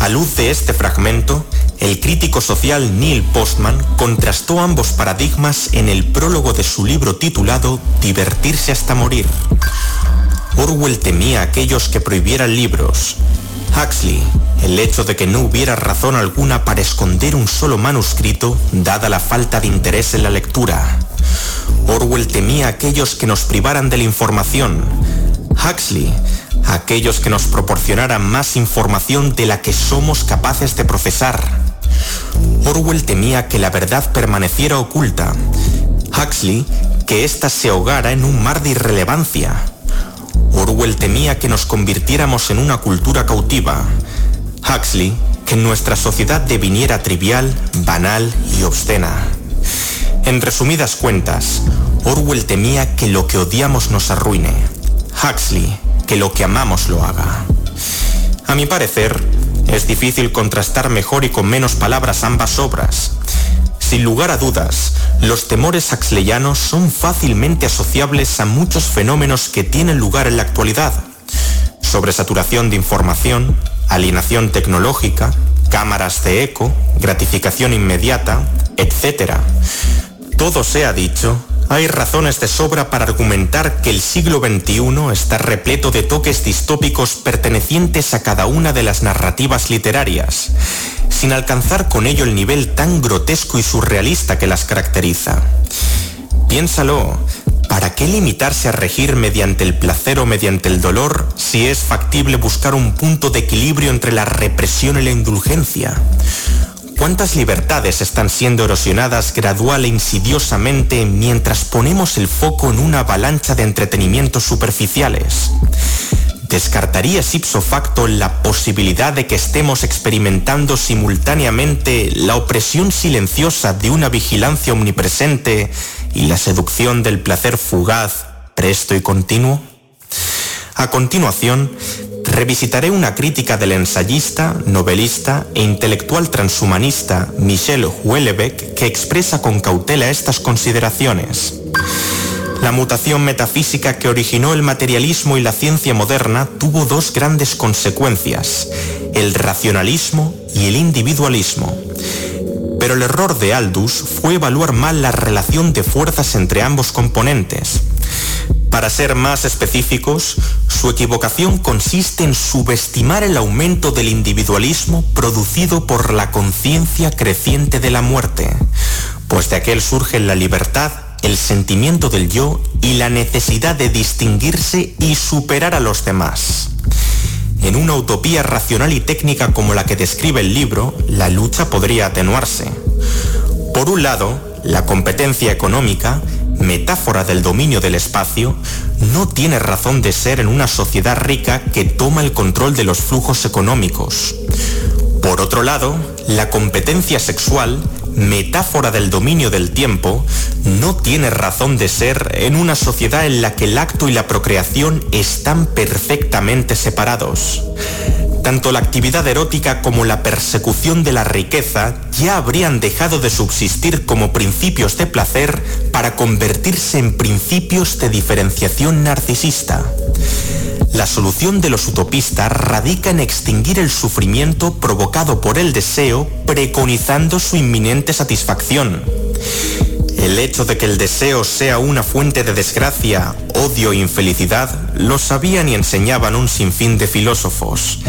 A luz de este fragmento, el crítico social Neil Postman contrastó ambos paradigmas en el prólogo de su libro titulado Divertirse hasta morir. Orwell temía a aquellos que prohibieran libros. Huxley, el hecho de que no hubiera razón alguna para esconder un solo manuscrito, dada la falta de interés en la lectura. Orwell temía a aquellos que nos privaran de la información. Huxley aquellos que nos proporcionaran más información de la que somos capaces de procesar. Orwell temía que la verdad permaneciera oculta. Huxley que ésta se ahogara en un mar de irrelevancia. Orwell temía que nos convirtiéramos en una cultura cautiva. Huxley que nuestra sociedad deviniera trivial, banal y obscena. En resumidas cuentas, Orwell temía que lo que odiamos nos arruine. Huxley que lo que amamos lo haga. A mi parecer, es difícil contrastar mejor y con menos palabras ambas obras. Sin lugar a dudas, los temores axleyanos son fácilmente asociables a muchos fenómenos que tienen lugar en la actualidad. Sobresaturación de información, alienación tecnológica, cámaras de eco, gratificación inmediata, etc. Todo se ha dicho, hay razones de sobra para argumentar que el siglo XXI está repleto de toques distópicos pertenecientes a cada una de las narrativas literarias, sin alcanzar con ello el nivel tan grotesco y surrealista que las caracteriza. Piénsalo, ¿para qué limitarse a regir mediante el placer o mediante el dolor si es factible buscar un punto de equilibrio entre la represión y la indulgencia? ¿Cuántas libertades están siendo erosionadas gradual e insidiosamente mientras ponemos el foco en una avalancha de entretenimientos superficiales? ¿descartarías ipso facto la posibilidad de que estemos experimentando simultáneamente la opresión silenciosa de una vigilancia omnipresente y la seducción del placer fugaz, presto y continuo? A continuación, revisitaré una crítica del ensayista, novelista e intelectual transhumanista Michel Houellebecq que expresa con cautela estas consideraciones. La mutación metafísica que originó el materialismo y la ciencia moderna tuvo dos grandes consecuencias, el racionalismo y el individualismo. Pero el error de Aldous fue evaluar mal la relación de fuerzas entre ambos componentes. Para ser más específicos, su equivocación consiste en subestimar el aumento del individualismo producido por la conciencia creciente de la muerte, pues de aquel surge la libertad, el sentimiento del yo y la necesidad de distinguirse y superar a los demás. En una utopía racional y técnica como la que describe el libro, la lucha podría atenuarse. Por un lado, la competencia económica metáfora del dominio del espacio, no tiene razón de ser en una sociedad rica que toma el control de los flujos económicos. Por otro lado, la competencia sexual, metáfora del dominio del tiempo, no tiene razón de ser en una sociedad en la que el acto y la procreación están perfectamente separados tanto la actividad erótica como la persecución de la riqueza ya habrían dejado de subsistir como principios de placer para convertirse en principios de diferenciación narcisista. La solución de los utopistas radica en extinguir el sufrimiento provocado por el deseo preconizando su inminente satisfacción. El hecho de que el deseo sea una fuente de desgracia, odio e infelicidad lo sabían y enseñaban un sinfín de filósofos,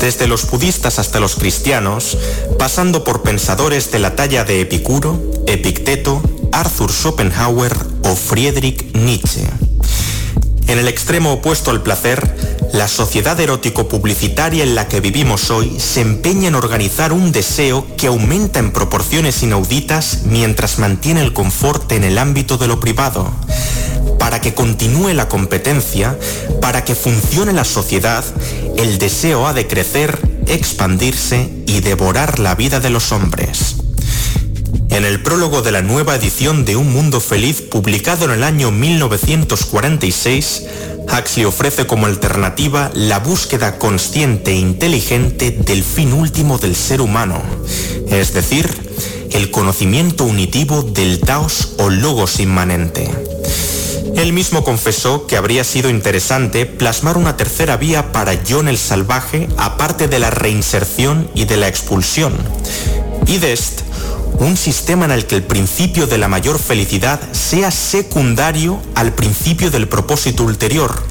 desde los budistas hasta los cristianos, pasando por pensadores de la talla de Epicuro, Epicteto, Arthur Schopenhauer o Friedrich Nietzsche. En el extremo opuesto al placer, la sociedad erótico-publicitaria en la que vivimos hoy se empeña en organizar un deseo que aumenta en proporciones inauditas mientras mantiene el confort en el ámbito de lo privado para que continúe la competencia, para que funcione la sociedad, el deseo ha de crecer, expandirse y devorar la vida de los hombres. En el prólogo de la nueva edición de Un Mundo Feliz, publicado en el año 1946, Huxley ofrece como alternativa la búsqueda consciente e inteligente del fin último del ser humano, es decir, el conocimiento unitivo del Taos o Logos inmanente. Él mismo confesó que habría sido interesante plasmar una tercera vía para John el Salvaje aparte de la reinserción y de la expulsión. Idest, un sistema en el que el principio de la mayor felicidad sea secundario al principio del propósito ulterior,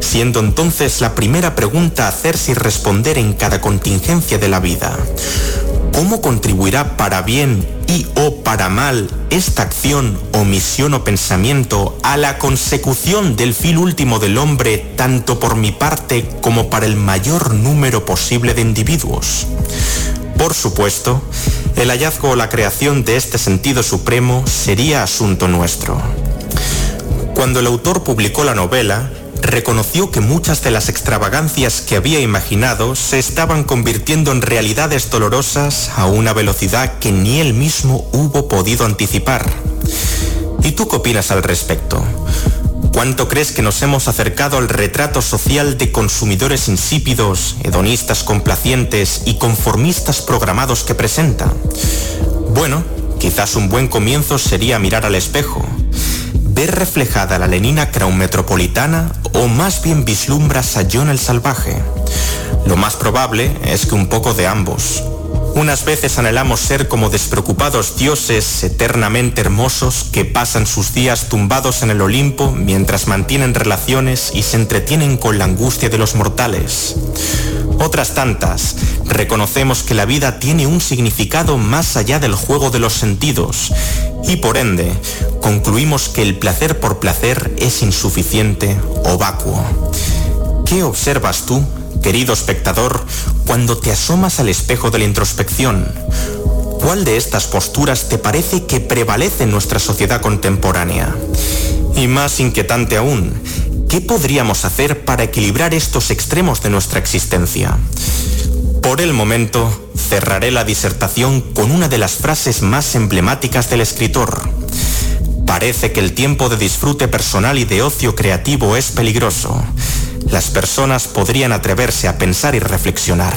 siendo entonces la primera pregunta a hacerse y responder en cada contingencia de la vida. ¿Cómo contribuirá para bien y o para mal esta acción, omisión o pensamiento a la consecución del fin último del hombre tanto por mi parte como para el mayor número posible de individuos? Por supuesto, el hallazgo o la creación de este sentido supremo sería asunto nuestro. Cuando el autor publicó la novela, reconoció que muchas de las extravagancias que había imaginado se estaban convirtiendo en realidades dolorosas a una velocidad que ni él mismo hubo podido anticipar. ¿Y tú qué opinas al respecto? ¿Cuánto crees que nos hemos acercado al retrato social de consumidores insípidos, hedonistas complacientes y conformistas programados que presenta? Bueno, quizás un buen comienzo sería mirar al espejo ¿Ves reflejada la Lenina Crown metropolitana o más bien vislumbras a John el Salvaje? Lo más probable es que un poco de ambos. Unas veces anhelamos ser como despreocupados dioses eternamente hermosos que pasan sus días tumbados en el Olimpo mientras mantienen relaciones y se entretienen con la angustia de los mortales. Otras tantas, reconocemos que la vida tiene un significado más allá del juego de los sentidos y por ende concluimos que el placer por placer es insuficiente o vacuo. ¿Qué observas tú, querido espectador, cuando te asomas al espejo de la introspección? ¿Cuál de estas posturas te parece que prevalece en nuestra sociedad contemporánea? Y más inquietante aún, ¿qué podríamos hacer para equilibrar estos extremos de nuestra existencia? Por el momento, cerraré la disertación con una de las frases más emblemáticas del escritor. Parece que el tiempo de disfrute personal y de ocio creativo es peligroso. Las personas podrían atreverse a pensar y reflexionar.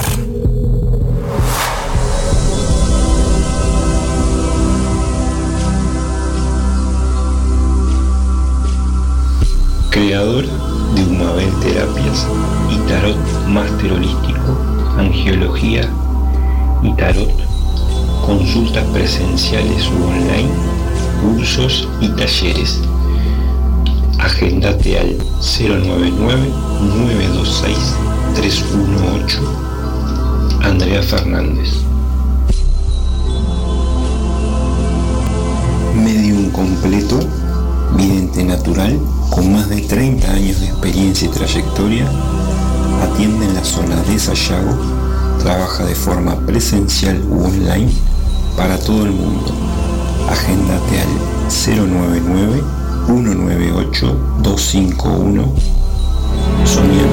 Creador de Humabel Terapias y Tarot Máster Holístico, Angiología y Tarot, consultas presenciales u online, cursos y talleres. Agendate al 099-926-318. Andrea Fernández. Medium completo, vidente natural, con más de 30 años de experiencia y trayectoria, atiende en la zona de Sayago, trabaja de forma presencial u online para todo el mundo. Agéndate al 099 198 251 Sonia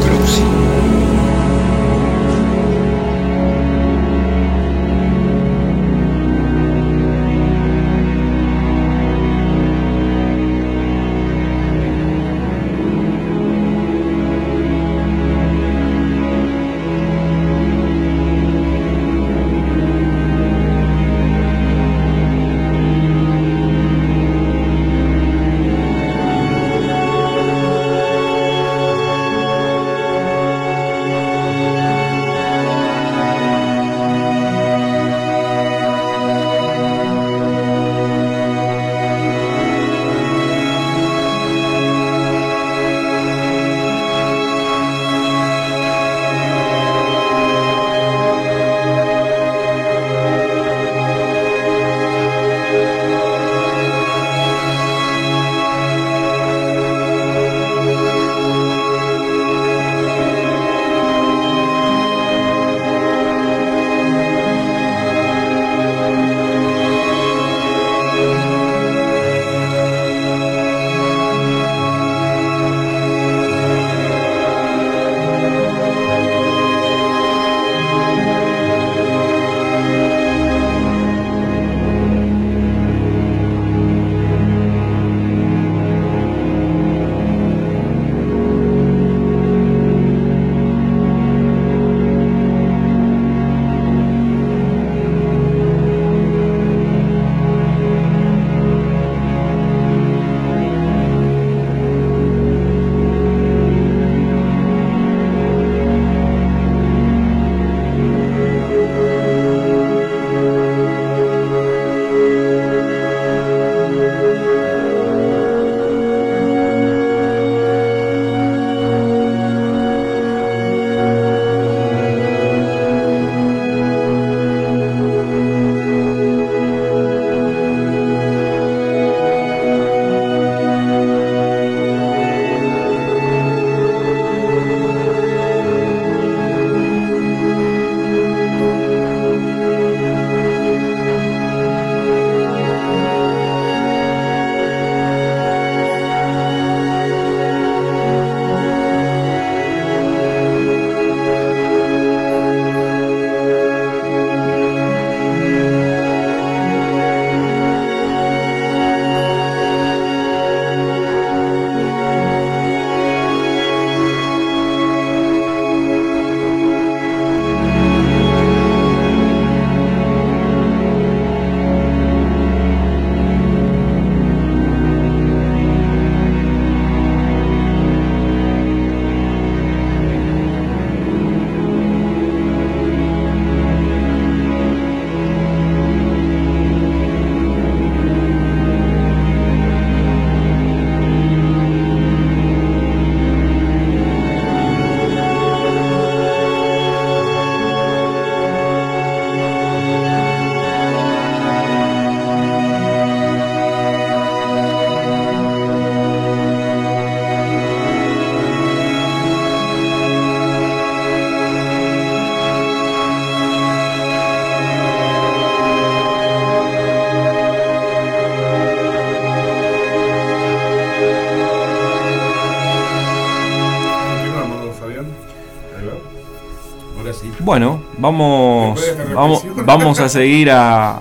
bueno, vamos, vamos, vamos a seguir a,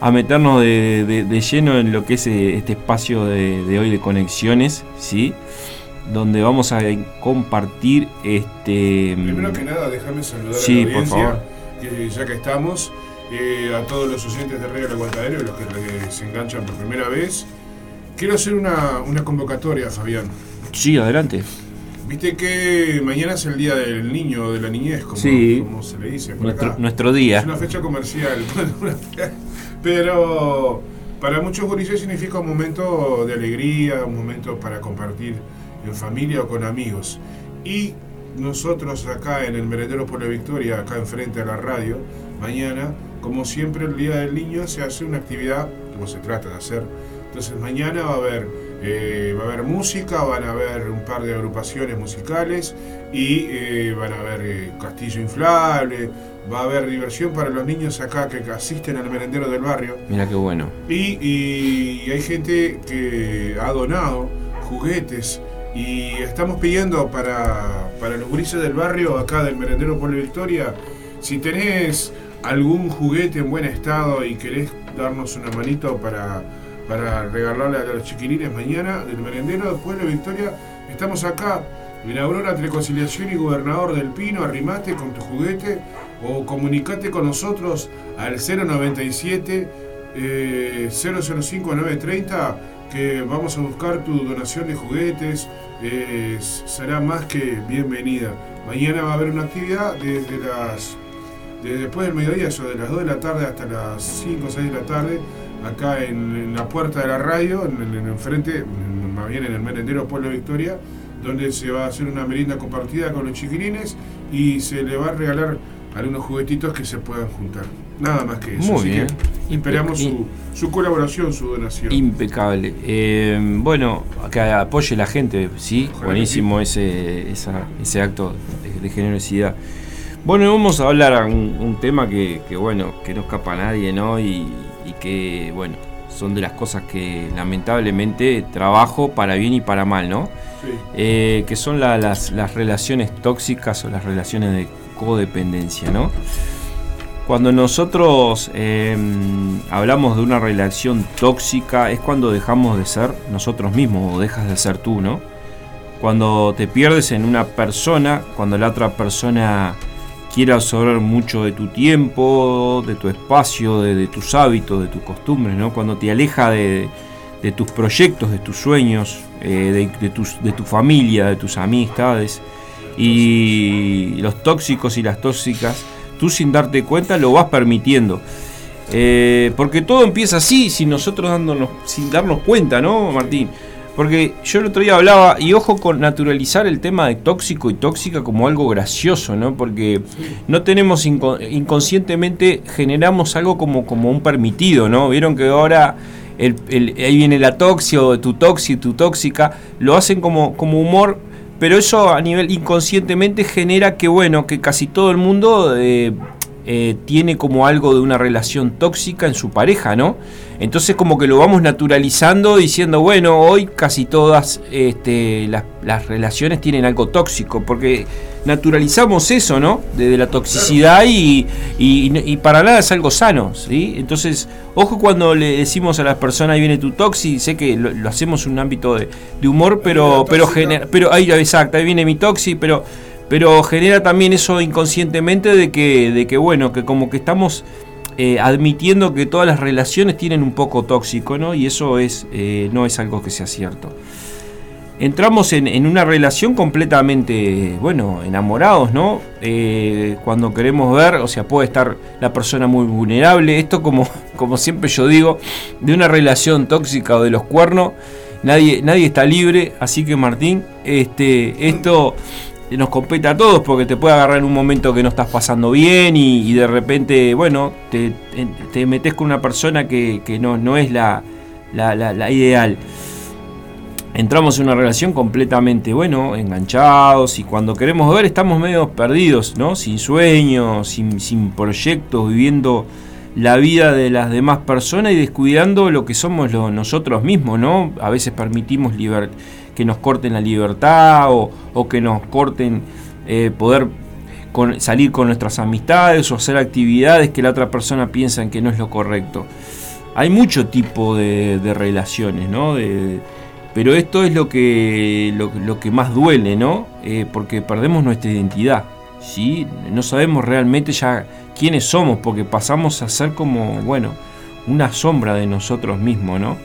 a meternos de, lleno en lo que es eh, este espacio de, hoy de conexiones, ¿sí? Donde vamos a compartir este. Primero que nada, déjame saludar a la audiencia, ya que estamos, eh, a todos los oyentes de Radio Aguantadero y los que se enganchan por primera vez. Quiero hacer una, una convocatoria, Fabián. Sí, adelante. Viste que mañana es el día del niño, de la niñez, como, se le dice. nuestro, nuestro día. Es una fecha comercial. Pero para muchos gurises significa un momento de alegría, un momento para compartir en familia o con amigos. Y nosotros acá en el Merendero por la Victoria, acá enfrente a la radio, mañana, como siempre el Día del Niño, se hace una actividad, como se trata de hacer. Entonces mañana va a haber, eh, va a haber música, van a haber un par de agrupaciones musicales y eh, van a haber eh, castillo inflable, va a haber diversión para los niños acá que asisten al merendero del barrio. Mira qué bueno. Y, hay gente que ha donado juguetes y estamos pidiendo para, para los grises del barrio, acá del merendero Pueblo Victoria, si tenés algún juguete en buen estado y querés darnos una manito para, para regalarle a los chiquilines mañana del merendero Pueblo Victoria, estamos acá en Aurora entre y Gobernador del Pino, arrimate con tu juguete o comunicate con nosotros al 097 005 930 que vamos a buscar tu donación de juguetes, eh, será más que bienvenida. Mañana va a haber una actividad desde las después del mediodía, eso de las 2 de la tarde hasta las 5 o 6 de la tarde, acá en, la puerta de la radio, en el enfrente, más bien en el merendero Pueblo Victoria, donde se va a hacer una merienda compartida con los chiquilines y se le va a regalar algunos juguetitos que se puedan juntar. Nada más que eso. Muy bien. esperamos su, colaboración, su donación. Impecable. Eh, bueno, que apoye la gente, sí, buenísimo ese, ese acto de, generosidad. Bueno, vamos a hablar un, un tema que, bueno, que no escapa a nadie, ¿no? Y que, bueno, son de las cosas que lamentablemente trabajo para bien y para mal, ¿no? Eh, que son las, relaciones tóxicas o las relaciones de codependencia, ¿no? Cuando nosotros em, hablamos de una relación tóxica es cuando dejamos de ser nosotros mismos o dejas de ser tú, ¿no? Cuando te pierdes en una persona, cuando la otra persona quiere absorber mucho de tu tiempo, de tu espacio, de, tus hábitos, de tus costumbres, ¿no? Cuando te aleja de, tus proyectos, de tus sueños, eh, de tu familia, de tus amistades. Y los tóxicos y las tóxicas, tú sin darte cuenta lo vas permitiendo. Eh, porque todo empieza así, sin nosotros dándonos, sin darnos cuenta, ¿no, Martín? Porque yo el otro día hablaba, y ojo con naturalizar el tema de tóxico y tóxica como algo gracioso, ¿no? Porque no tenemos inconscientemente, generamos algo como, como un permitido, ¿no? Vieron que ahora ahí viene la toxio, tu toxi, tu tóxica, lo hacen como, como humor, pero eso a nivel inconscientemente genera que, bueno, que casi todo el mundo eh, eh, tiene como algo de una relación tóxica en su pareja, ¿no? Entonces como que lo vamos naturalizando diciendo, bueno, hoy casi todas este, las, relaciones tienen algo tóxico, porque naturalizamos eso, ¿no? De, la toxicidad y, para nada es algo sano, ¿sí? Entonces, ojo cuando le decimos a las personas, ahí viene tu toxi, sé que lo, hacemos en un ámbito de, humor, pero, pero, pero ahí, exacto, ahí viene mi toxi, pero pero genera también eso inconscientemente de que, de que bueno, que como que estamos eh, admitiendo que todas las relaciones tienen un poco tóxico, ¿no? Y eso es, eh, no es algo que sea cierto. Entramos en, una relación completamente, bueno, enamorados, ¿no? Eh, cuando queremos ver, o sea, puede estar la persona muy vulnerable. Esto, como, como siempre yo digo, de una relación tóxica o de los cuernos, nadie, nadie está libre. Así que, Martín, este, esto nos compete a todos porque te puede agarrar en un momento que no estás pasando bien y, de repente, bueno, te, metes con una persona que, no, es la, ideal. Entramos en una relación completamente, bueno, enganchados y cuando queremos ver estamos medio perdidos, ¿no? Sin sueños, sin, sin proyectos, viviendo la vida de las demás personas y descuidando lo que somos nosotros mismos, ¿no? A veces permitimos que nos corten la libertad o, que nos corten eh, poder con, salir con nuestras amistades o hacer actividades que la otra persona piensa en que no es lo correcto. Hay mucho tipo de, relaciones, ¿no? pero esto es lo que, lo, que más duele, ¿no? Eh, porque perdemos nuestra identidad, ¿sí? No sabemos realmente ya quiénes somos, porque pasamos a ser como, bueno, una sombra de nosotros mismos, ¿no?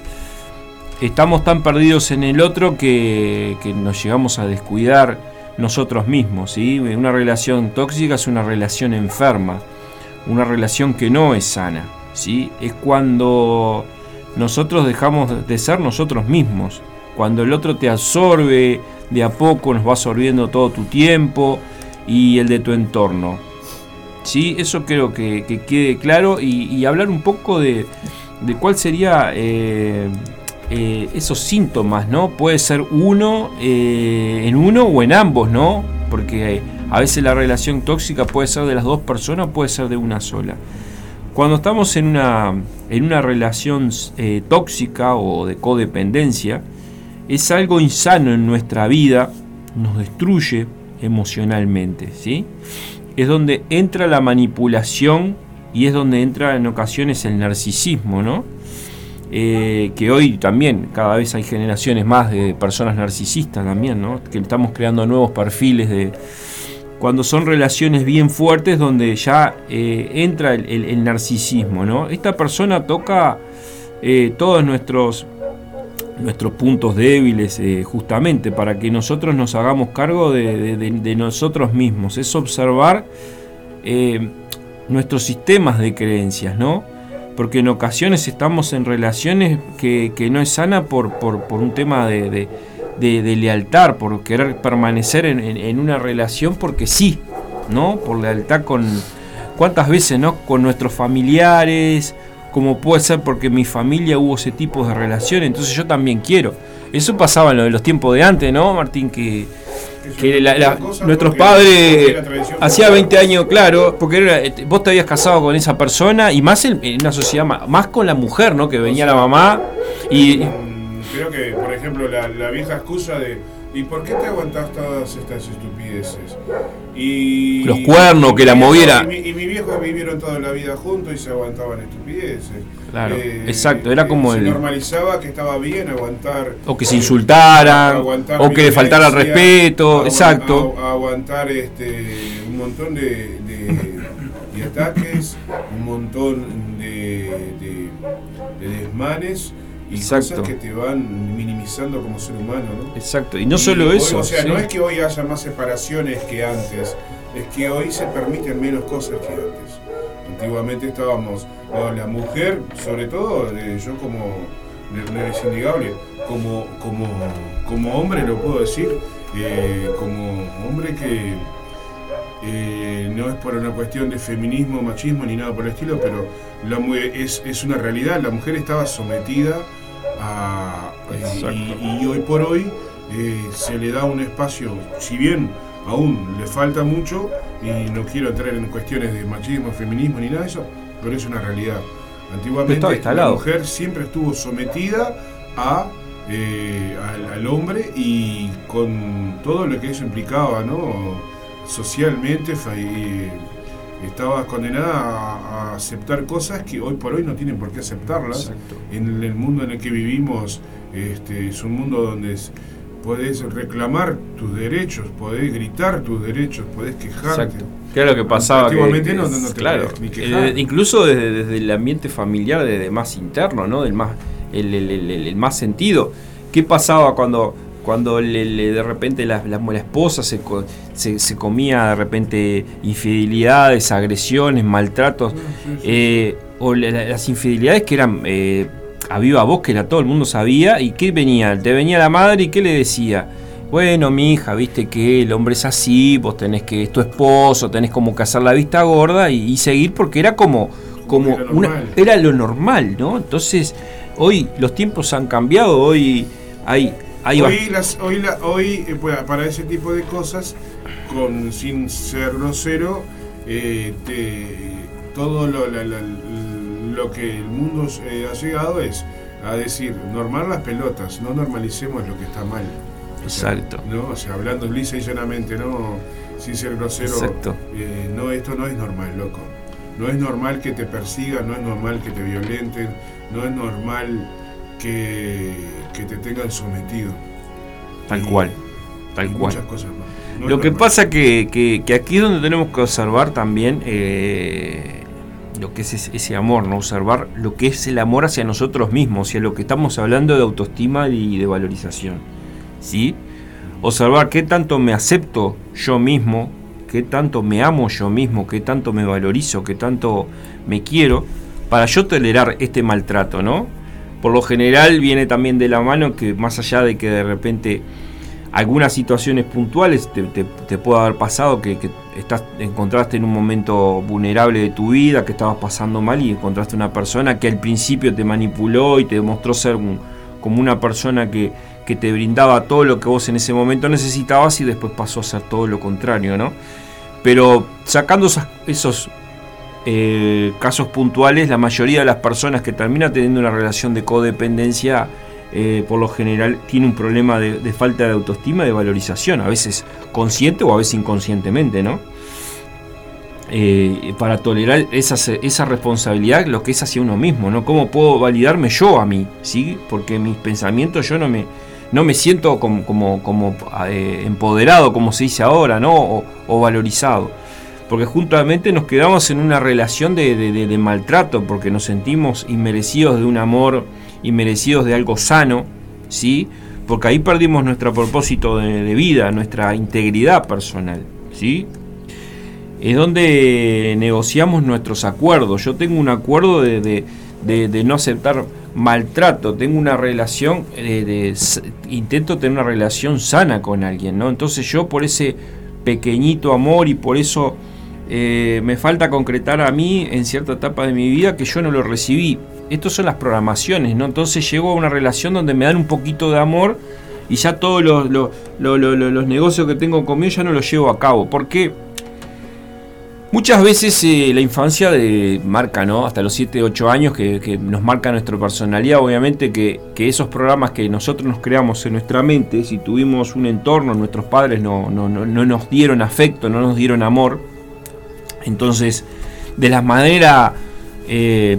Estamos tan perdidos en el otro que, que nos llegamos a descuidar nosotros mismos. ¿sí? Una relación tóxica es una relación enferma, una relación que no es sana. ¿sí? Es cuando nosotros dejamos de ser nosotros mismos, cuando el otro te absorbe de a poco, nos va absorbiendo todo tu tiempo y el de tu entorno. ¿Sí? Eso creo que, quede claro y, hablar un poco de, de cuál sería... Eh, eh, esos síntomas, ¿no? Puede ser uno eh, en uno o en ambos, ¿no? Porque a veces la relación tóxica puede ser de las dos personas, puede ser de una sola. Cuando estamos en una, en una relación eh, tóxica o de codependencia, es algo insano en nuestra vida, nos destruye emocionalmente, ¿sí? Es donde entra la manipulación y es donde entra en ocasiones el narcisismo, ¿no? Eh, que hoy también cada vez hay generaciones más de personas narcisistas también, ¿no? que estamos creando nuevos perfiles de cuando son relaciones bien fuertes donde ya eh, entra el, narcisismo. ¿no? Esta persona toca eh, todos nuestros, nuestros puntos débiles justamente para que nosotros nos hagamos cargo de, de nosotros mismos, es observar nuestros sistemas de creencias, ¿no? Porque en ocasiones estamos en relaciones que, no es sana por, por, un tema de, lealtad, por querer permanecer en, una relación porque sí, ¿no? Por lealtad con... ¿Cuántas veces, ¿no? Con nuestros familiares, como puede ser porque en mi familia hubo ese tipo de relación, entonces yo también quiero. Eso pasaba en lo de los tiempos de antes, ¿no, Martín? Que que nuestros padres hacía 20 años, claro, porque este, vos te habías casado con esa persona y más en, una sociedad más, con la mujer, ¿no? Que venía la mamá y creo que, por ejemplo, la vieja excusa de ¿Y por qué te aguantás todas estas estupideces? Y, Los cuernos, que la moviera. Y mi, viejo vivieron toda la vida juntos y se aguantaban estupideces. Claro, eh, exacto, era como se el. normalizaba que estaba bien aguantar. O que se insultaran, o que le faltara el respeto, exacto. aguantar este, un montón de, ataques, un montón de, de desmanes y cosas que te van minimizando como ser humano, ¿no? Exacto, y no solo eso. O sea, no es que hoy haya más separaciones que antes, es que hoy se permiten menos cosas que antes. Antiguamente estábamos, la mujer, sobre todo, eh, yo como, es indegable, como, como, como hombre lo puedo decir, eh, como hombre que eh, no es por una cuestión de feminismo, machismo ni nada por el estilo, pero la, es, es una realidad, la mujer estaba sometida y, hoy por hoy eh, se le da un espacio, si bien aún le falta mucho, y no quiero entrar en cuestiones de machismo, feminismo ni nada de eso, pero es una realidad. Antiguamente la mujer siempre estuvo sometida a, eh, al, hombre y con todo lo que eso implicaba, ¿no? Socialmente, estaba condenada a, aceptar cosas que hoy por hoy no tienen por qué aceptarlas. En el mundo en el que vivimos este, es un mundo donde podés reclamar tus derechos, podés gritar tus derechos, podés quejarte. Exacto. ¿Qué lo que pasaba? Antiguamente no, no, claro, eh, incluso desde, el ambiente familiar, desde más interno, ¿no? Del más, el, el más sentido. ¿Qué pasaba cuando cuando le, de repente la, esposa se, se, comía de repente infidelidades, agresiones, maltratos, eh, o las infidelidades que eran eh, a viva voz, que era todo el mundo sabía, y qué venía, te venía la madre y qué le decía. Bueno, mi hija, viste que el hombre es así, vos tenés que, es tu esposo, tenés como que hacer la vista gorda y, seguir porque era como, como era, una, era lo normal, ¿no? Entonces, hoy los tiempos han cambiado, hoy hay hoy, las, hoy, hoy eh, pues, para ese tipo de cosas, con sin ser grosero, eh, todo lo, lo, que el mundo eh, ha llegado es a decir, normal las pelotas, no normalicemos lo que está mal. Exacto. ¿no? O sea, hablando lisa y llanamente, ¿no? sin ser grosero. Exacto. No, esto no es normal, loco. No es normal que te persigan, no es normal que te violenten, no es normal que, te tengan sometido. Tal cual, tal cual. Muchas cosas más. Lo que pasa que, que, aquí es donde tenemos que observar también eh, lo que es ese, amor, ¿no? Observar lo que es el amor hacia nosotros mismos, hacia lo que estamos hablando de autoestima y de valorización. ¿Sí? Observar qué tanto me acepto yo mismo, qué tanto me amo yo mismo, qué tanto me valorizo, qué tanto me quiero, para yo tolerar este maltrato, ¿no? Por lo general viene también de la mano que más allá de que de repente algunas situaciones puntuales te, te, puede haber pasado que, estás, encontraste en un momento vulnerable de tu vida, que estabas pasando mal y encontraste una persona que al principio te manipuló y te demostró ser como una persona que, que te brindaba todo lo que vos en ese momento necesitabas y después pasó a ser todo lo contrario, ¿no? Pero sacando esos, eh, casos puntuales, la mayoría de las personas que terminan teniendo una relación de codependencia, eh, por lo general, tiene un problema de, falta de autoestima de valorización, a veces consciente o a veces inconscientemente, ¿no? Eh, para tolerar esa, esa, responsabilidad, lo que es hacia uno mismo, ¿no? ¿Cómo puedo validarme yo a mí? ¿Sí? Porque mis pensamientos yo no me, no me siento como, como, eh, empoderado, como se dice ahora, ¿no? O, valorizado. Porque juntamente nos quedamos en una relación de, maltrato, porque nos sentimos inmerecidos de un amor, inmerecidos de algo sano, ¿sí? Porque ahí perdimos nuestro propósito de, vida, nuestra integridad personal, ¿sí? Es donde negociamos nuestros acuerdos. Yo tengo un acuerdo de, no aceptar maltrato, tengo una relación, eh, de, intento tener una relación sana con alguien, ¿no? Entonces yo por ese pequeñito amor y por eso eh, me falta concretar a mí en cierta etapa de mi vida que yo no lo recibí. Estas son las programaciones, ¿no? Entonces llego a una relación donde me dan un poquito de amor y ya todos los, los, los negocios que tengo conmigo ya no los llevo a cabo. ¿Por qué? Muchas veces eh, la infancia de, marca, ¿no? Hasta los 7, 8 años que, nos marca nuestra personalidad, obviamente que, esos programas que nosotros nos creamos en nuestra mente, si tuvimos un entorno, nuestros padres no, no, nos dieron afecto, no nos dieron amor, entonces de la manera eh,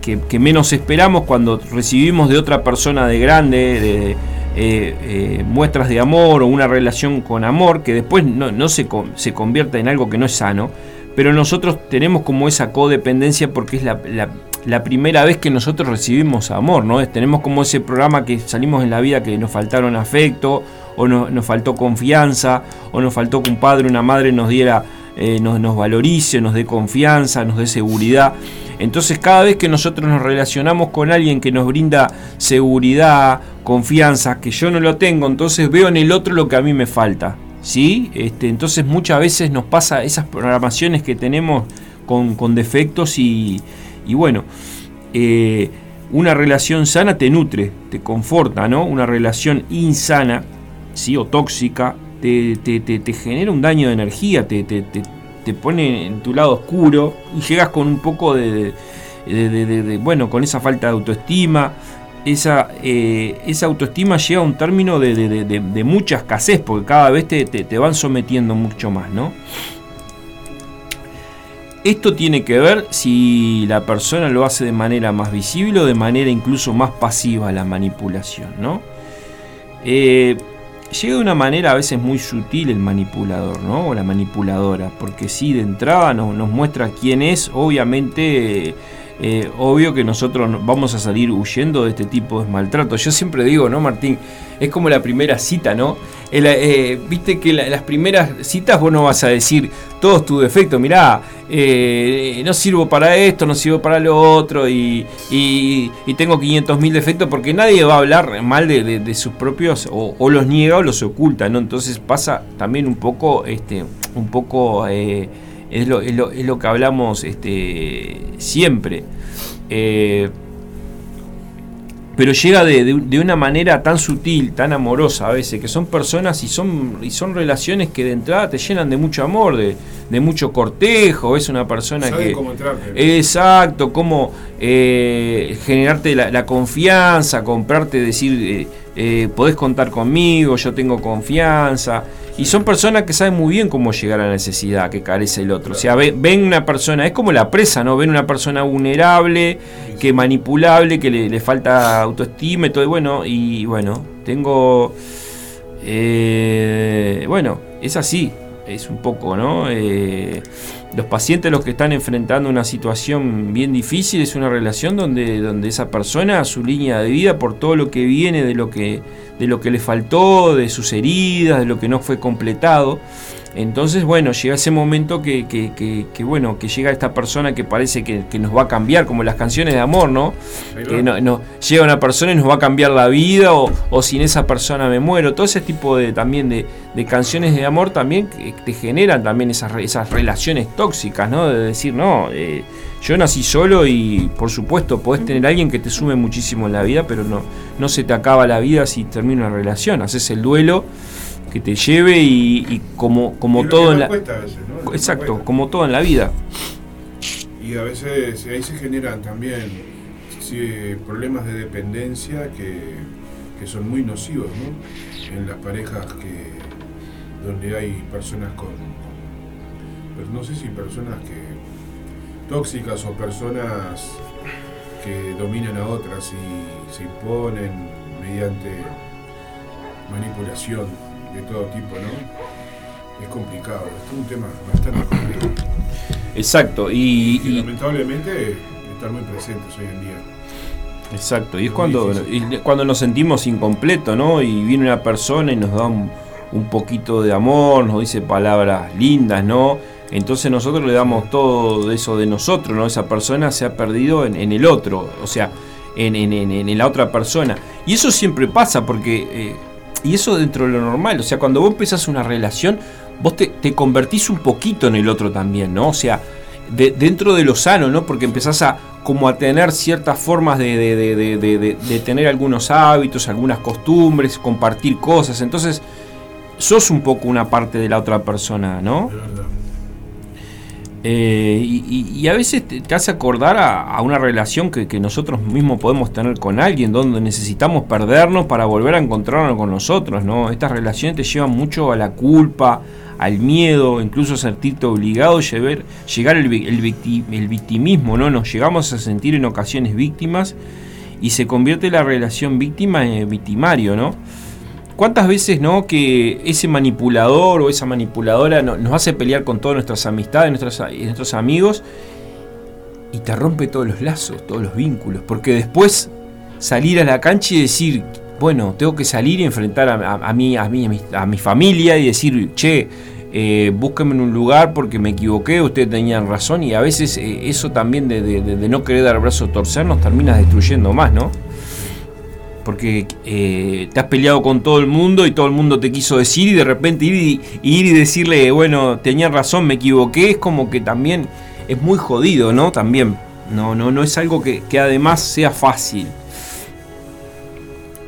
que, menos esperamos cuando recibimos de otra persona de grande, de, eh, muestras de amor o una relación con amor que después no, se, convierta en algo que no es sano, pero nosotros tenemos como esa codependencia porque es la, primera vez que nosotros recibimos amor, ¿no? tenemos como ese programa que salimos en la vida que nos faltaron afecto, o nos faltó confianza, o nos faltó que un padre una madre nos diera, eh, nos, nos valorice, nos dé confianza, nos dé seguridad. Entonces cada vez que nosotros nos relacionamos con alguien que nos brinda seguridad, confianza, que yo no lo tengo, entonces veo en el otro lo que a mí me falta. ¿sí? Este, entonces muchas veces nos pasa esas programaciones que tenemos con, defectos y, bueno, eh, una relación sana te nutre, te conforta, ¿no? Una relación insana, ¿sí? O tóxica, te, genera un daño de energía, te, te pone en tu lado oscuro y llegas con un poco de, bueno, con esa falta de autoestima. Esa, eh, esa autoestima llega a un término de, mucha escasez, porque cada vez te, te, van sometiendo mucho más, ¿no? Esto tiene que ver si la persona lo hace de manera más visible o de manera incluso más pasiva la manipulación, ¿no? Eh, llega de una manera a veces muy sutil el manipulador, ¿no? O la manipuladora, porque si de entrada nos, nos muestra quién es, obviamente eh, obvio que nosotros vamos a salir huyendo de este tipo de maltrato. Yo siempre digo, ¿no, Martín? Es como la primera cita, ¿no? Eh, viste que las primeras citas vos no vas a decir todos tus defectos, mirá, eh, no sirvo para esto, no sirvo para lo otro y, tengo 500 mil defectos porque nadie va a hablar mal de, sus propios o, los niega o los oculta, ¿no? Entonces pasa también un poco, este, un poco es lo, es lo, que hablamos este, siempre. Eh, pero llega de, una manera tan sutil, tan amorosa a veces, que son personas y son, y son relaciones que de entrada te llenan de mucho amor, de, mucho cortejo, es una persona que... Cómo exacto, cómo eh, generarte la, confianza, comprarte, decir, eh, eh, podés contar conmigo, yo tengo confianza. Y son personas que saben muy bien cómo llegar a la necesidad que carece el otro. O sea, ven, una persona, es como la presa, ¿no? Ven una persona vulnerable, que manipulable, que le, falta autoestima y todo. Y bueno, y bueno, tengo. Eh, bueno, es así, es un poco, ¿no? Eh, los pacientes los que están enfrentando una situación bien difícil es una relación donde, donde esa persona, su línea de vida, por todo lo que viene, de lo que, de lo que le faltó, de sus heridas, de lo que no fue completado, entonces, bueno, llega ese momento que, que, bueno, que llega esta persona que parece que, nos va a cambiar, como las canciones de amor, ¿no? Que no, llega una persona y nos va a cambiar la vida, o, sin esa persona me muero. Todo ese tipo de también de, canciones de amor también te generan también esas, esas relaciones tóxicas, ¿no? De decir, no, eh, yo nací solo y por supuesto podés tener a alguien que te sume muchísimo en la vida, pero no, no se te acaba la vida si termina una relación. Haces el duelo que te lleve y, como, como todo en la... Exacto, como todo en la vida. Y a veces ahí se generan también problemas de dependencia que, son muy nocivos ¿no? en las parejas que donde hay personas con, pues no sé si personas que tóxicas o personas que dominan a otras y se imponen mediante manipulación de todo tipo, ¿no? Es complicado, es un tema bastante complejo. Exacto, y, lamentablemente están muy presentes hoy en día. Exacto, y es cuando, cuando nos sentimos incompletos, ¿no? Y viene una persona y nos da un, poquito de amor, nos dice palabras lindas, ¿no? Entonces nosotros le damos todo eso de nosotros, ¿no? Esa persona se ha perdido en, el otro, o sea, en, en, la otra persona. Y eso siempre pasa porque eh, y eso dentro de lo normal, o sea, cuando vos empezás una relación, vos te, convertís un poquito en el otro también, ¿no? O sea, dentro de lo sano, ¿no? Porque empezás a como a tener ciertas formas de, de, tener algunos hábitos, algunas costumbres, compartir cosas. Entonces, sos un poco una parte de la otra persona, ¿no? Eh, y, a veces te, hace acordar a, una relación que, nosotros mismos podemos tener con alguien, donde necesitamos perdernos para volver a encontrarnos con nosotros, ¿no? Estas relaciones te llevan mucho a la culpa, al miedo, incluso a sentirte obligado a llevar, llegar el, el, victimismo, ¿no? Nos llegamos a sentir en ocasiones víctimas y se convierte la relación víctima en victimario, ¿no? ¿Cuántas veces no que ese manipulador o esa manipuladora nos hace pelear con todas nuestras amistades, nuestros, nuestros amigos y te rompe todos los lazos, todos los vínculos? Porque después salir a la cancha y decir, bueno, tengo que salir y enfrentar a, mí, a, mí, a, mi, familia y decir, che, eh, en un lugar porque me equivoqué, ustedes tenían razón y a veces eh, eso también de, no querer dar brazo a torcer nos termina destruyendo más, ¿no? Porque eh, te has peleado con todo el mundo y todo el mundo te quiso decir y de repente ir y, ir y decirle, bueno, tenía razón, me equivoqué, es como que también es muy jodido, ¿no? También, no, no, no es algo que, además sea fácil.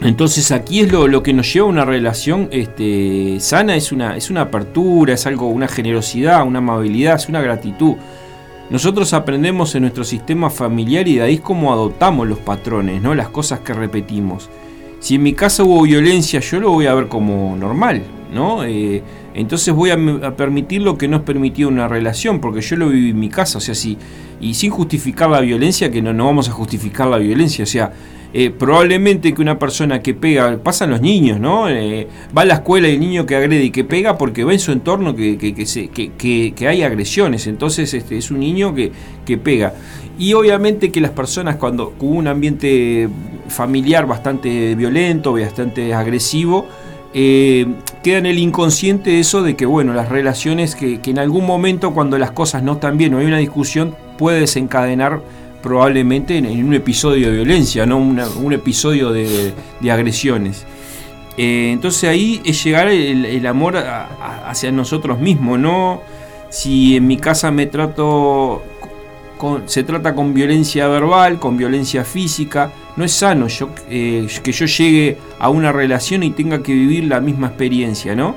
Entonces aquí es lo, lo, que nos lleva a una relación este, sana, es una, es una apertura, es algo, una generosidad, una amabilidad, es una gratitud. Nosotros aprendemos en nuestro sistema familiar y de ahí es como adoptamos los patrones, ¿no? las cosas que repetimos. Si en mi casa hubo violencia, yo lo voy a ver como normal, ¿no? Eh, entonces voy a, permitir lo que no es permitido una relación, porque yo lo viví en mi casa, o sea, sí, y sin justificar la violencia, que no, no vamos a justificar la violencia, o sea, eh, probablemente que una persona que pega, pasan los niños, ¿no? Eh, va a la escuela el niño que agrede y que pega porque ve en su entorno que, que, hay agresiones, entonces este, es un niño que, pega. Y obviamente que las personas cuando con un ambiente familiar bastante violento, bastante agresivo, eh, queda en el inconsciente eso de que, bueno, las relaciones que, en algún momento cuando las cosas no están bien o hay una discusión puede desencadenar probablemente en, un episodio de violencia, ¿no? un episodio de, agresiones. Eh, entonces ahí es llegar el, amor hacia nosotros mismos, ¿no? Si en mi casa me trato se trata con violencia verbal, con violencia física, no es sano yo, eh, que yo llegue a una relación y tenga que vivir la misma experiencia, ¿no?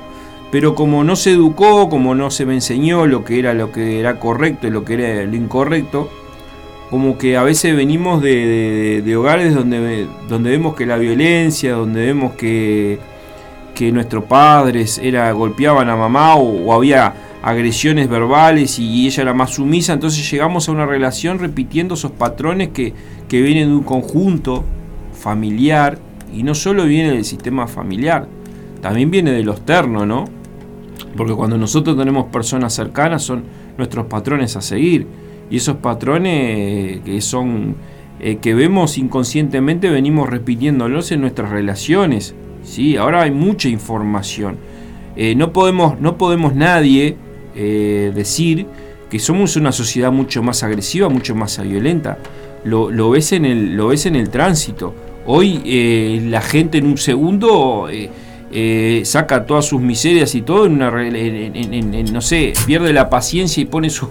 Pero como no se educó, como no se me enseñó lo que era lo que era correcto y lo que era lo incorrecto, como que a veces venimos de, hogares donde, donde vemos que la violencia, donde vemos que, que nuestros padres era, golpeaban a mamá o, había agresiones verbales y ella era más sumisa, entonces llegamos a una relación repitiendo esos patrones que, que vienen de un conjunto familiar y no solo viene del sistema familiar, también viene de lo externo, ¿no? Porque cuando nosotros tenemos personas cercanas son nuestros patrones a seguir y esos patrones que son eh, que vemos inconscientemente venimos repitiéndolos en nuestras relaciones. ¿sí? Ahora hay mucha información. Eh, no, podemos, no podemos nadie eh, decir que somos una sociedad mucho más agresiva, mucho más violenta. Lo, ves, en el, lo ves en el tránsito. Hoy la gente en un segundo eh, saca todas sus miserias y todo en una en, no sé, pierde la paciencia y pone su,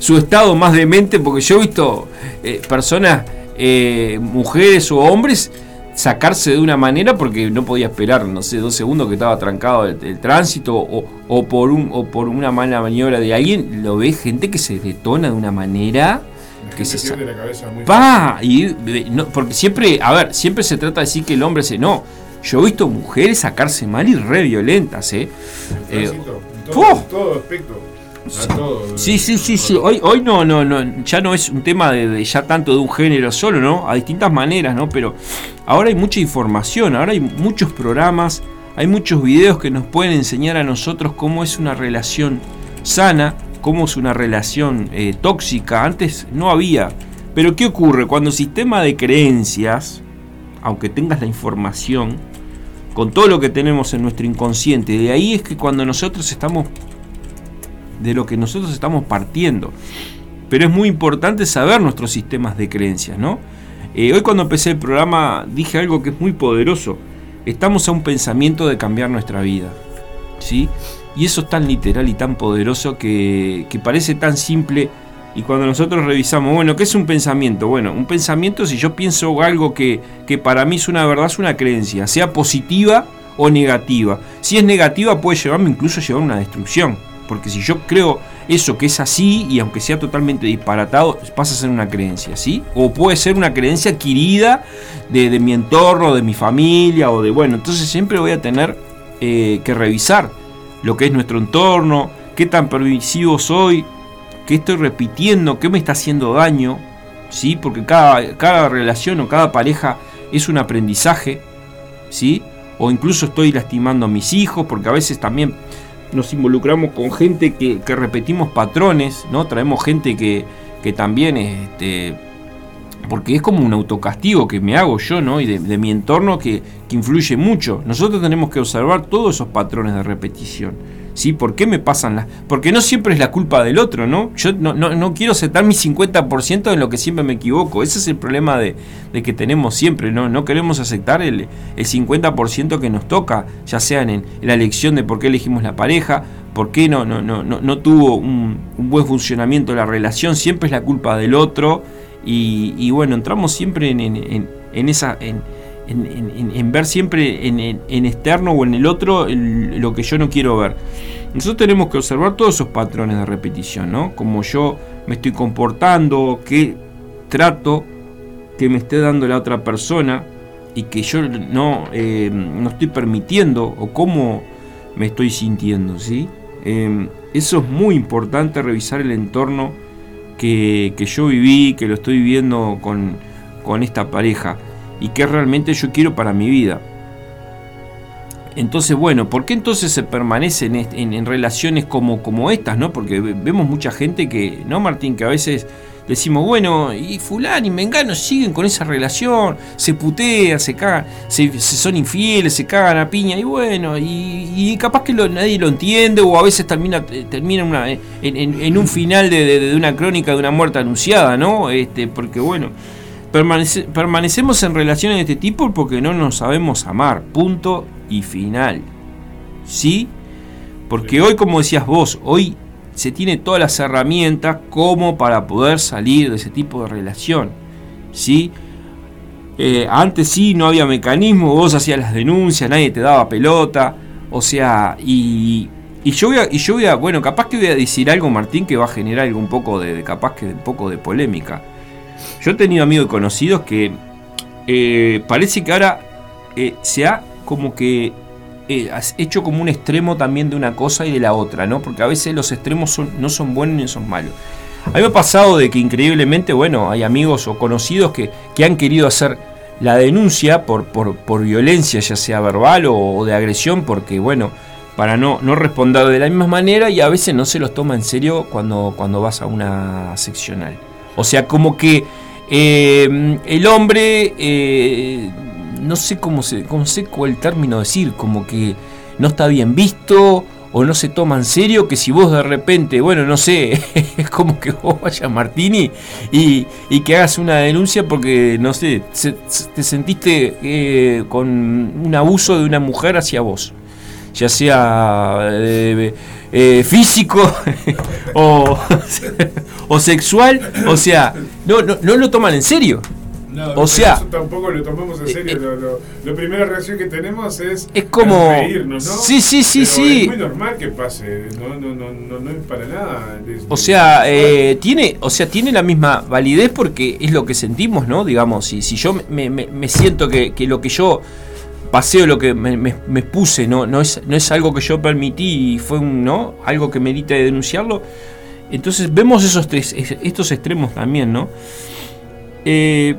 su, estado más demente, porque yo he visto eh, personas, eh, mujeres o hombres, sacarse de una manera porque no podía esperar, no sé, dos segundos que estaba trancado el, tránsito o, por un, o por una mala maniobra de alguien, lo ve gente que se detona de una manera que se la cabeza muy pa y no, porque siempre a ver siempre se trata de decir que el hombre se no yo he visto mujeres sacarse mal y re violentas, ¿eh? eh todo, todo aspecto. Sí, sí, sí, sí. Hoy, hoy no, no, no, ya no es un tema de, ya tanto de un género solo, ¿no? A distintas maneras, ¿no? Pero ahora hay mucha información, ahora hay muchos programas, hay muchos videos que nos pueden enseñar a nosotros cómo es una relación sana, cómo es una relación eh, tóxica. Antes no había. Pero ¿qué ocurre? Cuando el sistema de creencias, aunque tengas la información, con todo lo que tenemos en nuestro inconsciente. De ahí es que cuando nosotros estamos, de lo que nosotros estamos partiendo. Pero es muy importante saber nuestros sistemas de creencias, ¿no? Eh, hoy cuando empecé el programa dije algo que es muy poderoso. Estamos a un pensamiento de cambiar nuestra vida, ¿sí? Y eso es tan literal y tan poderoso que, que parece tan simple y cuando nosotros revisamos, bueno, ¿qué es un pensamiento? Bueno, un pensamiento si yo pienso algo que, que para mí es una verdad, es una creencia, sea positiva o negativa. Si es negativa puede llevarme incluso a llevar una destrucción. Porque si yo creo eso que es así y aunque sea totalmente disparatado, pasa a ser una creencia, ¿sí? O puede ser una creencia adquirida de, mi entorno, de mi familia o de, bueno, entonces siempre voy a tener eh, que revisar lo que es nuestro entorno, qué tan permisivo soy, qué estoy repitiendo, qué me está haciendo daño, ¿sí? Porque cada, cada relación o cada pareja es un aprendizaje, ¿sí? O incluso estoy lastimando a mis hijos, porque a veces también nos involucramos con gente que, repetimos patrones, ¿no? Traemos gente que, que también, este, porque es como un autocastigo que me hago yo, ¿no? Y de, mi entorno que, que influye mucho. Nosotros tenemos que observar todos esos patrones de repetición. ¿Sí? ¿Por qué me pasan las...? Porque no siempre es la culpa del otro, ¿no? Yo no, no, quiero aceptar mi 50% en lo que siempre me equivoco. Ese es el problema de, que tenemos siempre, ¿no? No queremos aceptar el, el 50% que nos toca, ya sea en, la elección de por qué elegimos la pareja, por qué no, no, no, no, tuvo un, buen funcionamiento la relación, siempre es la culpa del otro. Y, bueno, entramos siempre en, en, esa... En, en, ver siempre en, externo o en el otro lo que yo no quiero ver. Nosotros tenemos que observar todos esos patrones de repetición, ¿no? Como yo me estoy comportando, qué trato que me esté dando la otra persona y que yo no, eh, no estoy permitiendo o cómo me estoy sintiendo, ¿sí? Em, eso es muy importante, revisar el entorno que, que yo viví, que lo estoy viviendo con, con esta pareja y qué realmente yo quiero para mi vida. Entonces, bueno, ¿por qué entonces se permanece en, relaciones como, como estas, no? Porque vemos mucha gente que, ¿no, Martín? Que a veces decimos, bueno, y fulano y mengano siguen con esa relación, se putean, se cagan, se, son infieles, se cagan a piña, y bueno, y, capaz que nadie lo entiende, o a veces termina, termina una, en, un final de, de, una crónica de una muerte anunciada, ¿no? Este, porque bueno permanecemos en relaciones de este tipo porque no nos sabemos amar. Punto y final. ¿Sí? Porque hoy, como decías vos, hoy se tiene todas las herramientas como para poder salir de ese tipo de relación. ¿Sí? Eh, antes sí no había mecanismo, vos hacías las denuncias, nadie te daba pelota. O sea, y, y yo voy a, y yo voy a, bueno, capaz que voy a decir algo, Martín, que va a generar algo un poco de, capaz que un poco de polémica. Yo he tenido amigos y conocidos que eh, parece que ahora eh, se ha como que eh, hecho como un extremo también de una cosa y de la otra, ¿no? Porque a veces los extremos no son buenos ni son malos. A mí me ha pasado de que increíblemente, bueno, hay amigos o conocidos que, que han querido hacer la denuncia por, por, por violencia, ya sea verbal o, de agresión, porque, bueno, para no, no responder de la misma manera y a veces no se los toma en serio cuando, cuando vas a una seccional. O sea, como que eh, el hombre, eh, no sé cómo se, cómo sé cuál término decir, como que no está bien visto o no se toma en serio que si vos de repente, bueno, no sé, es como que vos vayas a Martini y, que hagas una denuncia porque, no sé, te sentiste eh, con un abuso de una mujer hacia vos, ya sea físico o, o sexual, o sea, no, no, no lo toman en serio o sea, tampoco lo tomamos en eh, serio. Eh, la primera reacción que tenemos es, es como reírnos, ¿no? Sí, sí, sí, sí. Es muy normal que pase, no, no, no, no, es para nada. o sea, eh, tiene, o sea, tiene la misma validez porque es lo que sentimos, ¿no? Digamos, si, si yo me, me, me siento que, que, lo que yo paseo, lo que me, me, puse, no, no es, no es algo que yo permití y fue un, ¿no? Algo que medita de denunciarlo. Entonces vemos esos tres, estos extremos también, ¿no? Eh,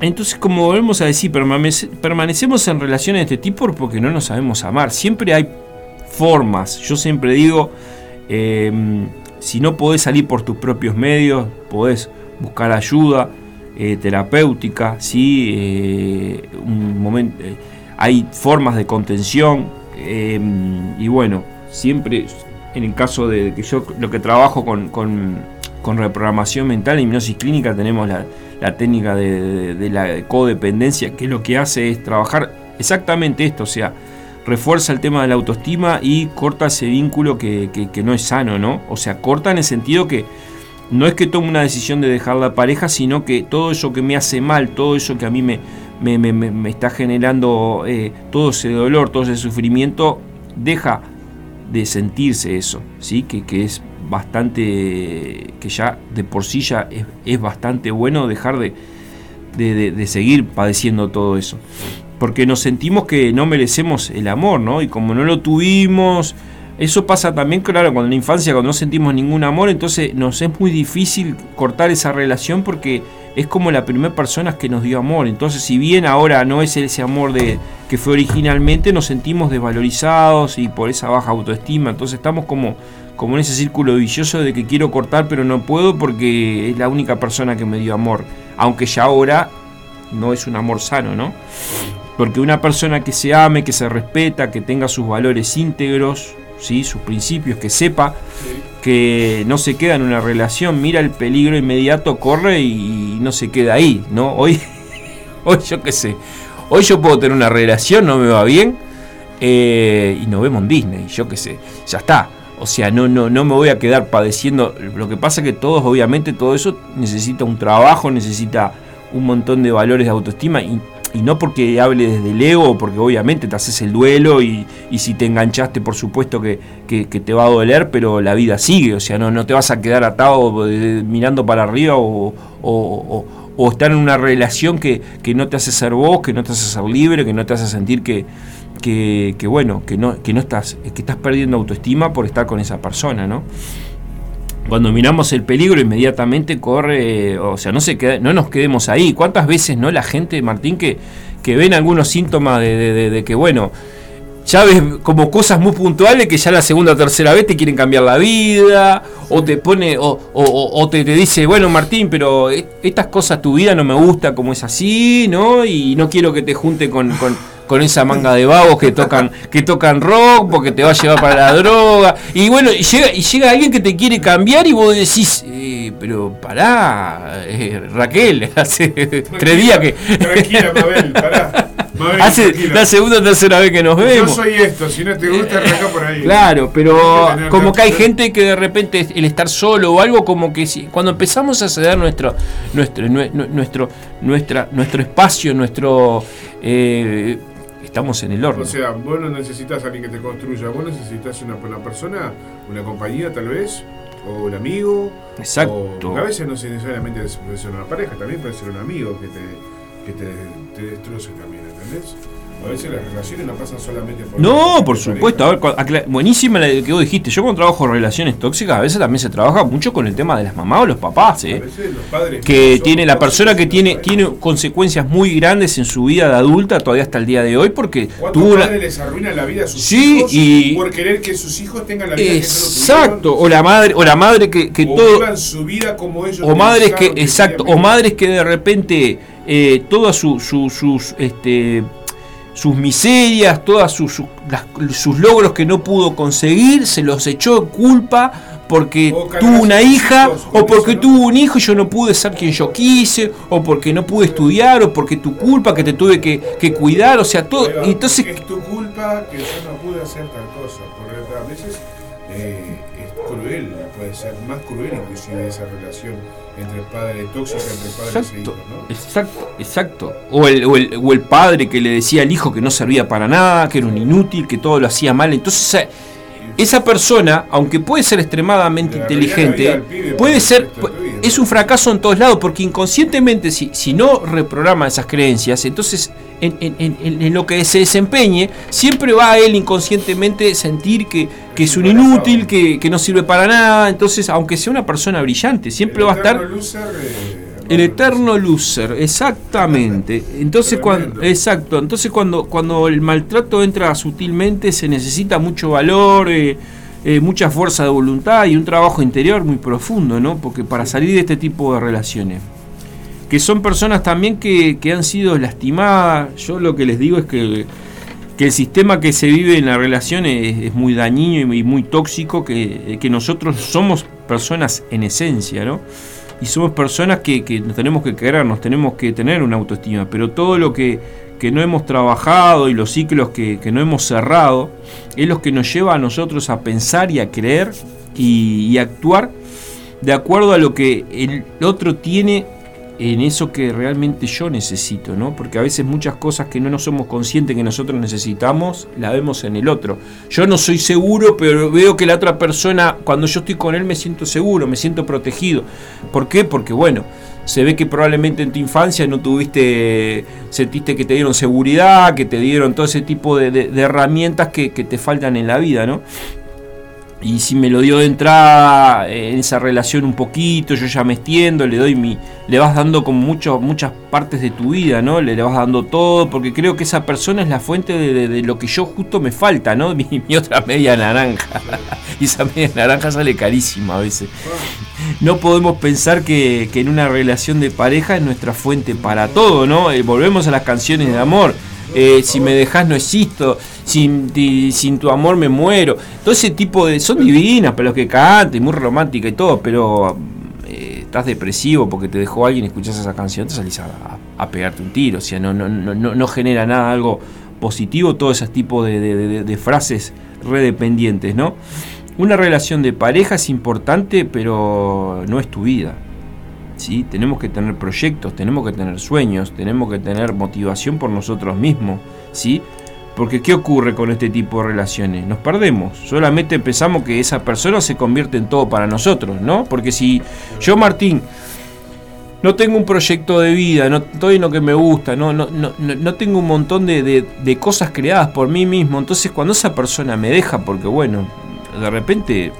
entonces, como volvemos a decir, permanecemos en relaciones de este tipo porque no nos sabemos amar. Siempre hay formas. Yo siempre digo, em, si no podés salir por tus propios medios, podés buscar ayuda eh, terapéutica, ¿sí? Eh, un momento, hay formas de contención. Em, y bueno, siempre en el caso de que yo lo que trabajo con, con, reprogramación mental y hipnosis clínica tenemos la técnica de, la codependencia, que lo que hace es trabajar exactamente esto, o sea, refuerza el tema de la autoestima y corta ese vínculo que, no es sano, ¿no? O sea, corta en el sentido que no es que tome una decisión de dejar la pareja, sino que todo eso que me hace mal, todo eso que a mí me, me, está generando eh, todo ese dolor, todo ese sufrimiento, deja de sentirse eso, ¿sí? Que, que es bastante, que ya de por sí ya es, bastante bueno dejar de, de, seguir padeciendo todo eso. Porque nos sentimos que no merecemos el amor, ¿no? Y como no lo tuvimos, eso pasa también, claro, cuando en la infancia, cuando no sentimos ningún amor, entonces nos es muy difícil cortar esa relación porque es como la primera persona que nos dio amor. Entonces, si bien ahora no es ese amor de, que fue originalmente, nos sentimos desvalorizados y por esa baja autoestima. Entonces estamos como como en ese círculo vicioso de que quiero cortar pero no puedo porque es la única persona que me dio amor. Aunque ya ahora no es un amor sano, ¿no? Porque una persona que se ame, que se respeta, que tenga sus valores íntegros, ¿sí? sus principios, que sepa que no se queda en una relación, mira el peligro inmediato, corre y no se queda ahí, ¿no? Hoy, hoy yo qué sé, hoy yo puedo tener una relación, no me va bien, eh, y nos vemos en Disney, yo qué sé, ya está o sea, no, no, no me voy a quedar padeciendo. Lo que pasa es que todos, obviamente, todo eso necesita un trabajo, necesita un montón de valores de autoestima. Y, no porque hable desde el ego, porque obviamente te haces el duelo y, si te enganchaste, por supuesto que, te va a doler, pero la vida sigue. O sea, no, no te vas a quedar atado eh, mirando para arriba o, o, estar en una relación que, que no te hace ser vos, que no te hace ser libre, que no te hace sentir que que, bueno, que no, que no estás, que estás perdiendo autoestima por estar con esa persona, ¿no? Cuando miramos el peligro, inmediatamente corre, o sea, no, se no nos quedemos ahí. ¿Cuántas veces no la gente, Martín, que, que ven algunos síntomas de, que, bueno, ya ves como cosas muy puntuales que ya la segunda o tercera vez te quieren cambiar la vida, o te pone, o, o, te, te, dice, bueno Martín, pero e, estas cosas tu vida no me gusta como es así, ¿no? Y no quiero que te junte con, con esa manga de vagos que tocan, que tocan rock porque te va a llevar para la droga. Y bueno, y llega, y llega alguien que te quiere cambiar y vos decís, eh, pero pará, eh, Raquel, hace tres días que. Tranquila, Mabel, pará. Hace la segunda o tercera vez que nos vemos. Yo soy esto, si no te gusta, arranca por ahí. Claro, pero como que hay gente que de repente el estar solo o algo como que si, cuando empezamos a ceder nuestro nuestro nuestro nuestro nuestra, nuestro espacio, nuestro eh, estamos en el horno. O sea, vos no necesitas a alguien que te construya, vos necesitas una, una persona, una compañía tal vez, o un amigo. Exacto. O, a veces no necesariamente puede ser una pareja, también puede ser un amigo que te, que te, te destroce también, ¿entendés? A veces las relaciones no pasan solamente por... No, por supuesto. A ver, buenísima la que vos dijiste. Yo cuando trabajo relaciones tóxicas, a veces también se trabaja mucho con el tema de las mamás o los papás, A ¿eh? veces los padres que tiene la persona que tiene tiene consecuencias muy grandes en su vida de adulta todavía hasta el día de hoy porque ¿Cuántos tuvo padres les arruinan la vida a sus Sí, hijos y- por querer que sus hijos tengan la vida exacto que o la madre o la madre que, que o todo su vida como ellos o madres que exacto o madres que de repente eh, todas su- su- sus este sus miserias, todas sus, sus, logros que no pudo conseguir, se los echó culpa porque O cargar tuvo una hija, o porque eso, ¿no? tuvo un hijo y yo no pude ser quien yo quise, o porque no pude estudiar, o porque tu culpa que te tuve que, que cuidar, o sea, todo. Entonces, es tu culpa que yo no pude hacer tal cosa. Porque a veces eh, es cruel, puede ser más cruel inclusive esa relación entre padre tóxica entre padres e hijos, ¿no? exacto, exacto. O el, o, el, o el padre que le decía al hijo que no servía para nada, que era un inútil, que todo lo hacía mal. Entonces, esa, esa persona, aunque puede ser extremadamente inteligente, pibe puede el ser, es un fracaso en todos lados, porque inconscientemente, si, si no reprograma esas creencias, entonces en, en- en- en lo que se desempeñe, siempre va a él inconscientemente sentir que, que es un inútil, que, que no sirve para nada. Entonces, aunque sea una persona brillante, siempre va a estar... El no, eterno loser, exactamente. Entonces cuando, exacto, entonces cuando, cuando el maltrato entra sutilmente se necesita mucho valor, eh, eh, mucha fuerza de voluntad y un trabajo interior muy profundo, ¿no? Porque para salir de este tipo de relaciones, que son personas también que, que han sido lastimadas, yo lo que les digo es que, que el sistema que se vive en la relación es, es muy dañino y muy, muy tóxico, que, que nosotros somos personas en esencia, ¿no? Y somos personas que, nos tenemos que querer, nos tenemos que tener una autoestima, pero todo lo que, que no hemos trabajado y los ciclos que, que no hemos cerrado es lo que nos lleva a nosotros a pensar y a creer y, y actuar de acuerdo a lo que el otro tiene en eso que realmente yo necesito, ¿no? Porque a veces muchas cosas que no nos somos conscientes que nosotros necesitamos, la vemos en el otro. Yo no soy seguro, pero veo que la otra persona, cuando yo estoy con él, me siento seguro, me siento protegido. ¿Por qué? Porque, bueno, se ve que probablemente en tu infancia no tuviste, sentiste que te dieron seguridad, que te dieron todo ese tipo de, herramientas que te faltan en la vida, ¿no? Y si me lo dio de entrada en esa relación un poquito, yo ya me extiendo, le doy mi. le vas dando como mucho, muchas partes de tu vida, ¿no? Le, le vas dando todo, porque creo que esa persona es la fuente de, de- de lo que yo justo me falta, ¿no? Mi, mi otra media naranja. y esa media naranja sale carísima a veces. No podemos pensar que, que en una relación de pareja es nuestra fuente para todo, ¿no? Eh, volvemos a las canciones de amor. Eh, si me dejas no existo, sin, tu amor me muero. Todo ese tipo de... Son divinas para los que cantan, muy romántica y todo, pero eh, estás depresivo porque te dejó alguien y escuchas esa canción, te salís a, pegarte un tiro. O sea, no, no, no, no genera nada algo positivo todo ese tipo de, de- de- de frases redependientes, ¿no? Una relación de pareja es importante, pero no es tu vida. ¿Sí? Tenemos que tener proyectos, tenemos que tener sueños, tenemos que tener motivación por nosotros mismos, ¿sí? Porque ¿qué ocurre con este tipo de relaciones? Nos perdemos, solamente pensamos que esa persona se convierte en todo para nosotros, ¿no? Porque si yo, Martín, no tengo un proyecto de vida, no estoy en lo que me gusta, no, no, no, no tengo un montón de- de cosas creadas por mí mismo, entonces cuando esa persona me deja, porque bueno, de repente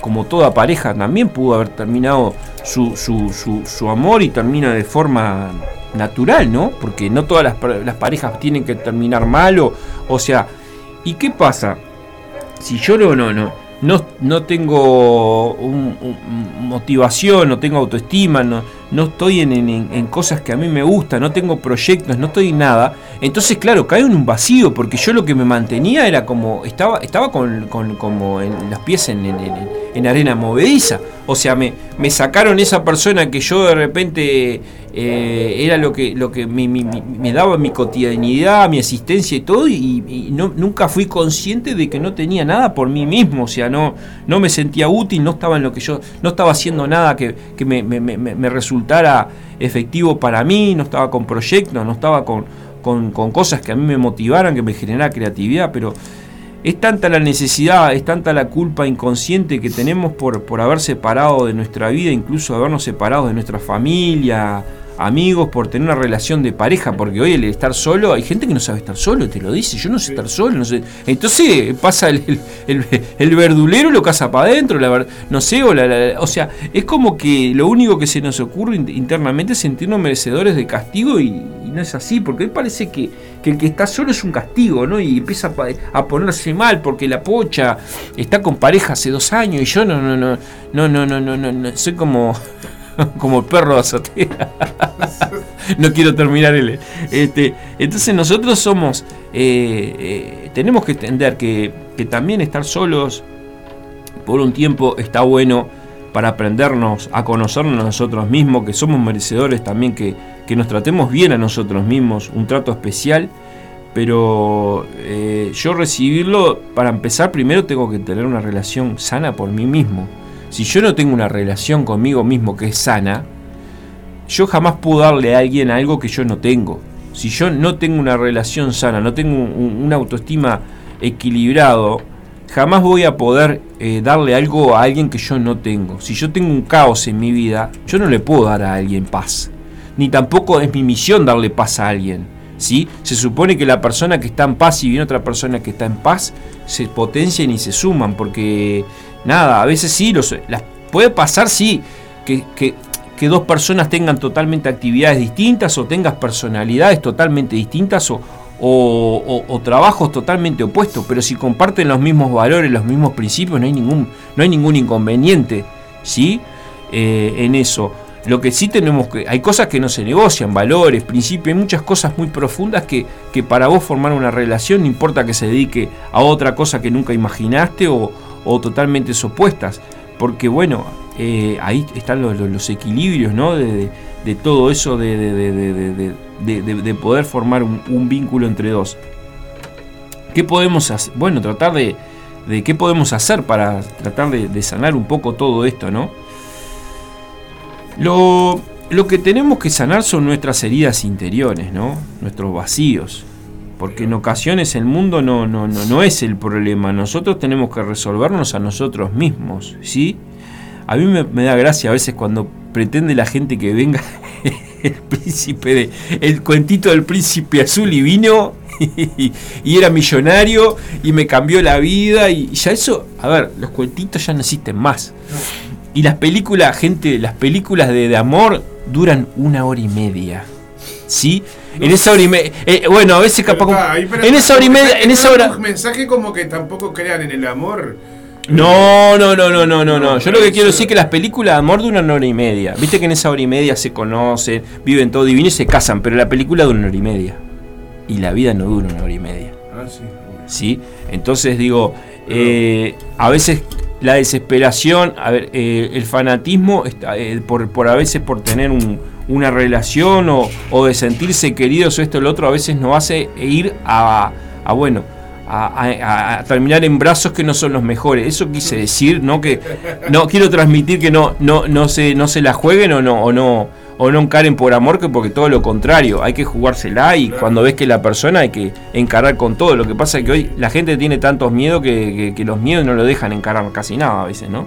como toda pareja, también pudo haber terminado su, su, su, amor y termina de forma natural, ¿no? Porque no todas las, las parejas tienen que terminar mal, o, sea, ¿y qué pasa? Si yo no, no, no, no, no tengo un- motivación, no tengo autoestima, no, no estoy en, en- en cosas que a mí me gustan, no tengo proyectos, no estoy en nada, entonces claro, caigo en un vacío, porque yo lo que me mantenía era como, estaba, estaba con, con- como en los pies en, en- en- en arena movediza, o sea, me, me sacaron esa persona que yo de repente eh, era lo que, lo que me, me- me- daba mi cotidianidad, mi existencia y todo, y, no, nunca fui consciente de que no tenía nada por mí mismo, o sea, no, no me sentía útil, no estaba en lo que yo, no estaba haciendo nada que, que me- me resultara efectivo para mí, no estaba con proyectos, no estaba con, con, cosas que a mí me motivaran, que me generaran creatividad, pero es tanta la necesidad, es tanta la culpa inconsciente que tenemos por, por haber separado de nuestra vida, incluso habernos separado de nuestra familia, amigos, por tener una relación de pareja, porque hoy el estar solo, hay gente que no sabe estar solo, te lo dice, yo no sé estar solo, no sé. Entonces pasa el, el, verdulero lo casa para adentro, no sé, o, o sea, es como que lo único que se nos ocurre internamente es sentirnos merecedores de castigo y, no es así, porque hoy parece que, el que está solo es un castigo, ¿no? Y empieza a, a, ponerse mal porque la pocha está con pareja hace dos años y yo no, no, no, no, no, no, no, no, no soy como como el perro de azotea. no quiero terminar el. Este, entonces nosotros somos. Eh, eh, tenemos que entender que, también estar solos por un tiempo está bueno para aprendernos a conocernos a nosotros mismos, que somos merecedores también que, nos tratemos bien a nosotros mismos, un trato especial. Pero eh, yo recibirlo, para empezar, primero tengo que tener una relación sana por mí mismo si yo no tengo una relación conmigo mismo que es sana, yo jamás puedo darle a alguien algo que yo no tengo. Si yo no tengo una relación sana, no tengo una autoestima equilibrado, jamás voy a poder eh, darle algo a alguien que yo no tengo. Si yo tengo un caos en mi vida, yo no le puedo dar a alguien paz. Ni tampoco es mi misión darle paz a alguien. ¿sí? Se supone que la persona que está en paz y viene otra persona que está en paz se potencian y se suman, porque nada, a veces sí, los, puede pasar, sí, que, que, dos personas tengan totalmente actividades distintas o tengas personalidades totalmente distintas o, o, trabajos totalmente opuestos, pero si comparten los mismos valores, los mismos principios, no hay ningún, no hay ningún inconveniente ¿sí? Eh, en eso. Lo que sí tenemos que. Hay cosas que no se negocian, valores, principios, hay muchas cosas muy profundas que, que para vos formar una relación, no importa que se dedique a otra cosa que nunca imaginaste o, o totalmente opuestas, porque bueno, eh, ahí están los, equilibrios ¿no? de, todo eso de, de poder formar un, vínculo entre dos. ¿Qué podemos hacer? Bueno, tratar de, qué podemos hacer para tratar de, sanar un poco todo esto, ¿no? Lo, lo que tenemos que sanar son nuestras heridas interiores, ¿no? Nuestros vacíos porque en ocasiones el mundo no, no, no, no es el problema, nosotros tenemos que resolvernos a nosotros mismos, ¿sí? A mí me, da gracia a veces cuando pretende la gente que venga el príncipe de. el cuentito del príncipe azul y vino y, era millonario y me cambió la vida y ya eso, a ver, los cuentitos ya no existen más. Y las películas, gente, las películas de, de amor duran una hora y media. ¿Sí? en esa hora y media. Eh, bueno, a veces capaz. en esa hora y media. En esa hora. Mensaje como que tampoco crean en el amor. No, no, no, no, no, no, no. Yo lo que quiero decir es que las películas de amor duran una hora y media. Viste que en esa hora y media se conocen, viven todo divino y se casan, pero la película dura una hora y media. Y la vida no dura una hora y media. Ah, sí. ¿Sí? Entonces digo, eh, a veces la desesperación, a ver, eh, el fanatismo, está, por, por a veces por tener un, una relación o, de sentirse queridos o esto o lo otro, a veces nos hace ir a, bueno, a, terminar en brazos que no son los mejores. Eso quise decir, no que no quiero transmitir que no, no, no se, no se la jueguen o no, o no, o no encaren por amor, que porque todo lo contrario, hay que jugársela y cuando ves que la persona hay que encarar con todo. Lo que pasa es que hoy la gente tiene tantos miedos que, que los miedos no lo dejan encarar casi nada a veces, ¿no?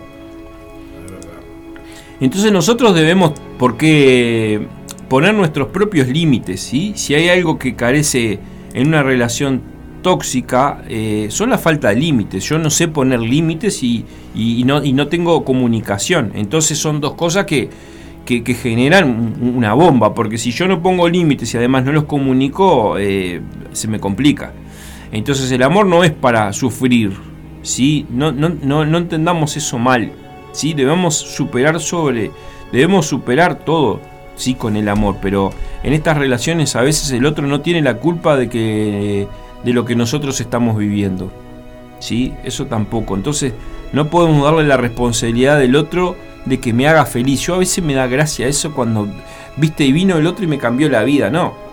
Entonces nosotros debemos, ¿por qué poner nuestros propios límites? ¿sí? Si hay algo que carece en una relación tóxica, eh, son la falta de límites. Yo no sé poner límites y, no, y no tengo comunicación. Entonces son dos cosas que, que, generan una bomba, porque si yo no pongo límites y además no los comunico, eh, se me complica. Entonces el amor no es para sufrir, ¿sí? no, no, no, no entendamos eso mal. ¿sí? Debemos superar sobre, debemos superar todo, sí, con el amor, pero en estas relaciones a veces el otro no tiene la culpa de que de lo que nosotros estamos viviendo, ¿sí? Eso tampoco. Entonces, no podemos darle la responsabilidad del otro de que me haga feliz. Yo a veces me da gracia eso cuando, viste, y vino el otro y me cambió la vida, no.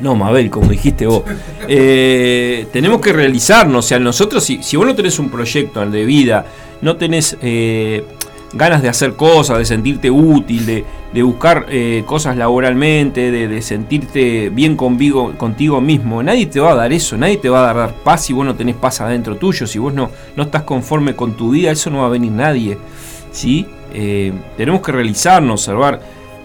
No, Mabel, como dijiste vos. Eh, tenemos que realizarnos. O sea, nosotros, si, si vos no tenés un proyecto de vida, no tenés. Eh, ganas de hacer cosas, de sentirte útil, de, buscar eh, cosas laboralmente, de, sentirte bien conmigo, contigo mismo. Nadie te va a dar eso, nadie te va a dar paz si vos no tenés paz adentro tuyo, si vos no, no estás conforme con tu vida, eso no va a venir nadie. ¿sí? Eh, tenemos que realizarnos, observar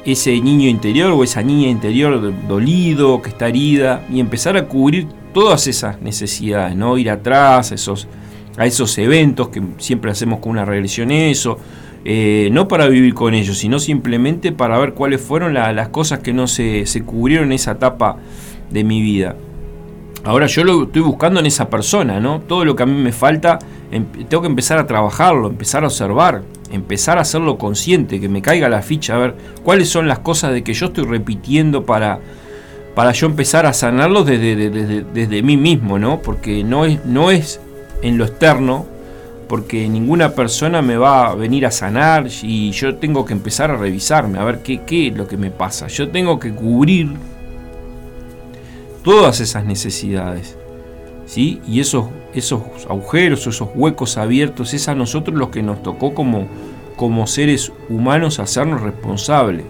ese niño interior o esa niña interior dolido, que está herida, y empezar a cubrir todas esas necesidades, ¿no? Ir atrás esos, a esos eventos que siempre hacemos con una regresión eso, eh, no para vivir con ellos, sino simplemente para ver cuáles fueron las cosas que no se, se, cubrieron en esa etapa de mi vida. Ahora yo lo estoy buscando en esa persona, ¿no? Todo lo que a mí me falta, em, tengo que empezar a trabajarlo, empezar a observar, empezar a hacerlo consciente, que me caiga la ficha, a ver cuáles son las cosas de que yo estoy repitiendo para, para yo empezar a sanarlos desde, desde, mí mismo, ¿no? Porque no es, no es en lo externo, porque ninguna persona me va a venir a sanar y yo tengo que empezar a revisarme, a ver qué, qué es lo que me pasa. Yo tengo que cubrir todas esas necesidades. ¿Sí? Y esos, esos agujeros, esos huecos abiertos, es a nosotros los que nos tocó como, como seres humanos hacernos responsables.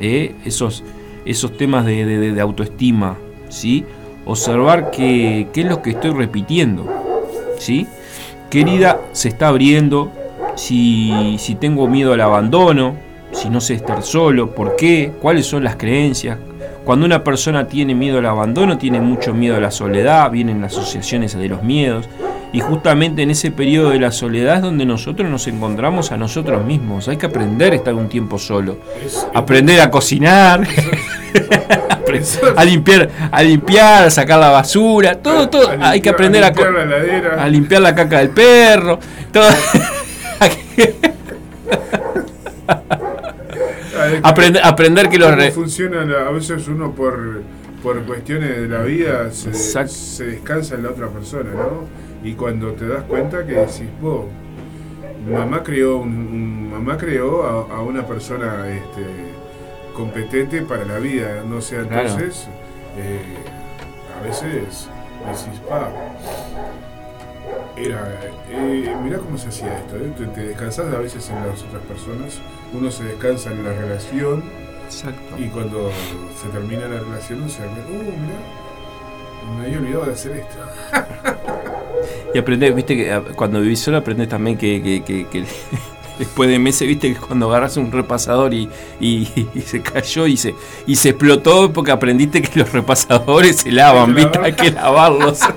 ¿eh? Esos, esos temas de, autoestima, ¿sí? Observar qué es lo que estoy repitiendo, ¿sí? ¿Qué herida se está abriendo? Si, si tengo miedo al abandono, si no sé estar solo, ¿por qué? ¿Cuáles son las creencias? Cuando una persona tiene miedo al abandono, tiene mucho miedo a la soledad, vienen las asociaciones de los miedos. Y justamente en ese periodo de la soledad es donde nosotros nos encontramos a nosotros mismos. Hay que aprender a estar un tiempo solo. Aprender a cocinar. a limpiar, a limpiar, a sacar la basura, todo, todo. Hay que aprender a, a, limpiar la caca del perro, todo. aprender, aprender que los funciona a veces uno por por cuestiones de la vida se, se, descansa en la otra persona, ¿no? Y cuando te das cuenta que decís, vos, mamá creó un, mamá creó a, una persona este, competente para la vida, no sea entonces, eh, a veces decís, pa, era, eh, mirá cómo se hacía esto, ¿eh? te, te, descansas a veces en las otras personas, uno se descansa en la relación, Exacto. y cuando se termina la relación uno se ve, oh, mirá, me había olvidado de hacer esto. y aprender, viste que cuando vivís solo aprendes también que, que, que después de meses, viste que cuando agarras un repasador y, se cayó y se, y se explotó porque aprendiste que los repasadores se lavan, viste, hay que lavarlos.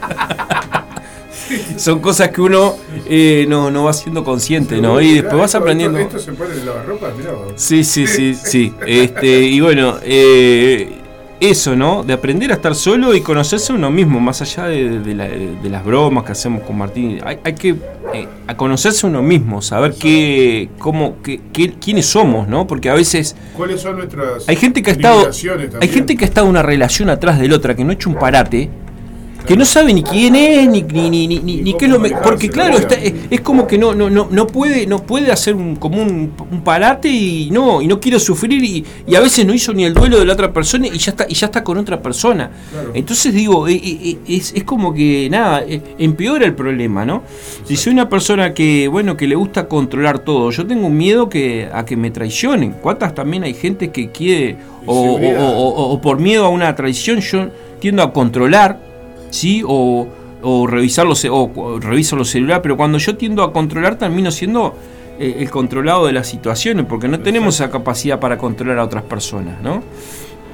Son cosas que uno eh, no, no va siendo consciente, ¿no? Y después vas aprendiendo. Esto, se pone en lavarropas, mirá. Sí, sí, sí, sí. Este, y bueno, eh, eso, ¿no? De aprender a estar solo y conocerse uno mismo, más allá de, las bromas que hacemos con Martín. Hay, que eh, a conocerse uno mismo, saber qué, cómo, qué, quiénes somos, ¿no? Porque a veces... ¿Cuáles son nuestras... Hay gente que ha estado... Hay gente que ha estado una relación atrás de la otra, que no ha hecho un parate que no sabe ni quién es, ni, ni, ni, ni, qué es lo Porque claro, está, es, como que no, no, no, no puede, no puede hacer un, como un, parate y no, y no quiere sufrir y, y, a veces no hizo ni el duelo de la otra persona y ya está, y ya está con otra persona. Entonces digo, eh, eh, eh, es, es, como que nada, empeora el problema, ¿no? Si soy una persona que, bueno, que le gusta controlar todo, yo tengo un miedo que, a que me traicionen. ¿Cuántas también hay gente que quiere, o, o, o por miedo a una traición, yo tiendo a controlar ¿sí? O, o revisar los, o, reviso los celulares, pero cuando yo tiendo a controlar termino siendo eh, el controlado de las situaciones, porque no tenemos esa capacidad para controlar a otras personas, ¿no?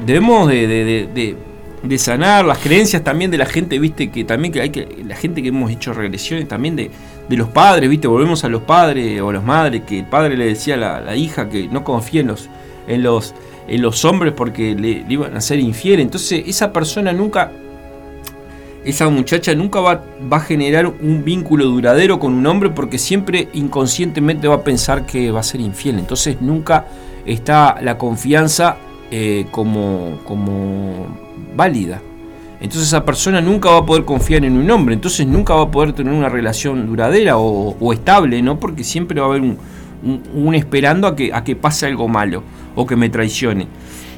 Debemos de, de, sanar las creencias también de la gente, viste, que también que hay que, la gente que hemos hecho regresiones también de, los padres, viste, volvemos a los padres o las madres, que el padre le decía a la, hija que no confía en los, en los, en los hombres porque le, le iban a ser infiel, entonces esa persona nunca esa muchacha nunca va, va, a generar un vínculo duradero con un hombre porque siempre inconscientemente va a pensar que va a ser infiel. Entonces nunca está la confianza eh, como, como válida. Entonces esa persona nunca va a poder confiar en un hombre, entonces nunca va a poder tener una relación duradera o, estable, ¿no? Porque siempre va a haber un, esperando a que, a que pase algo malo o que me traicione.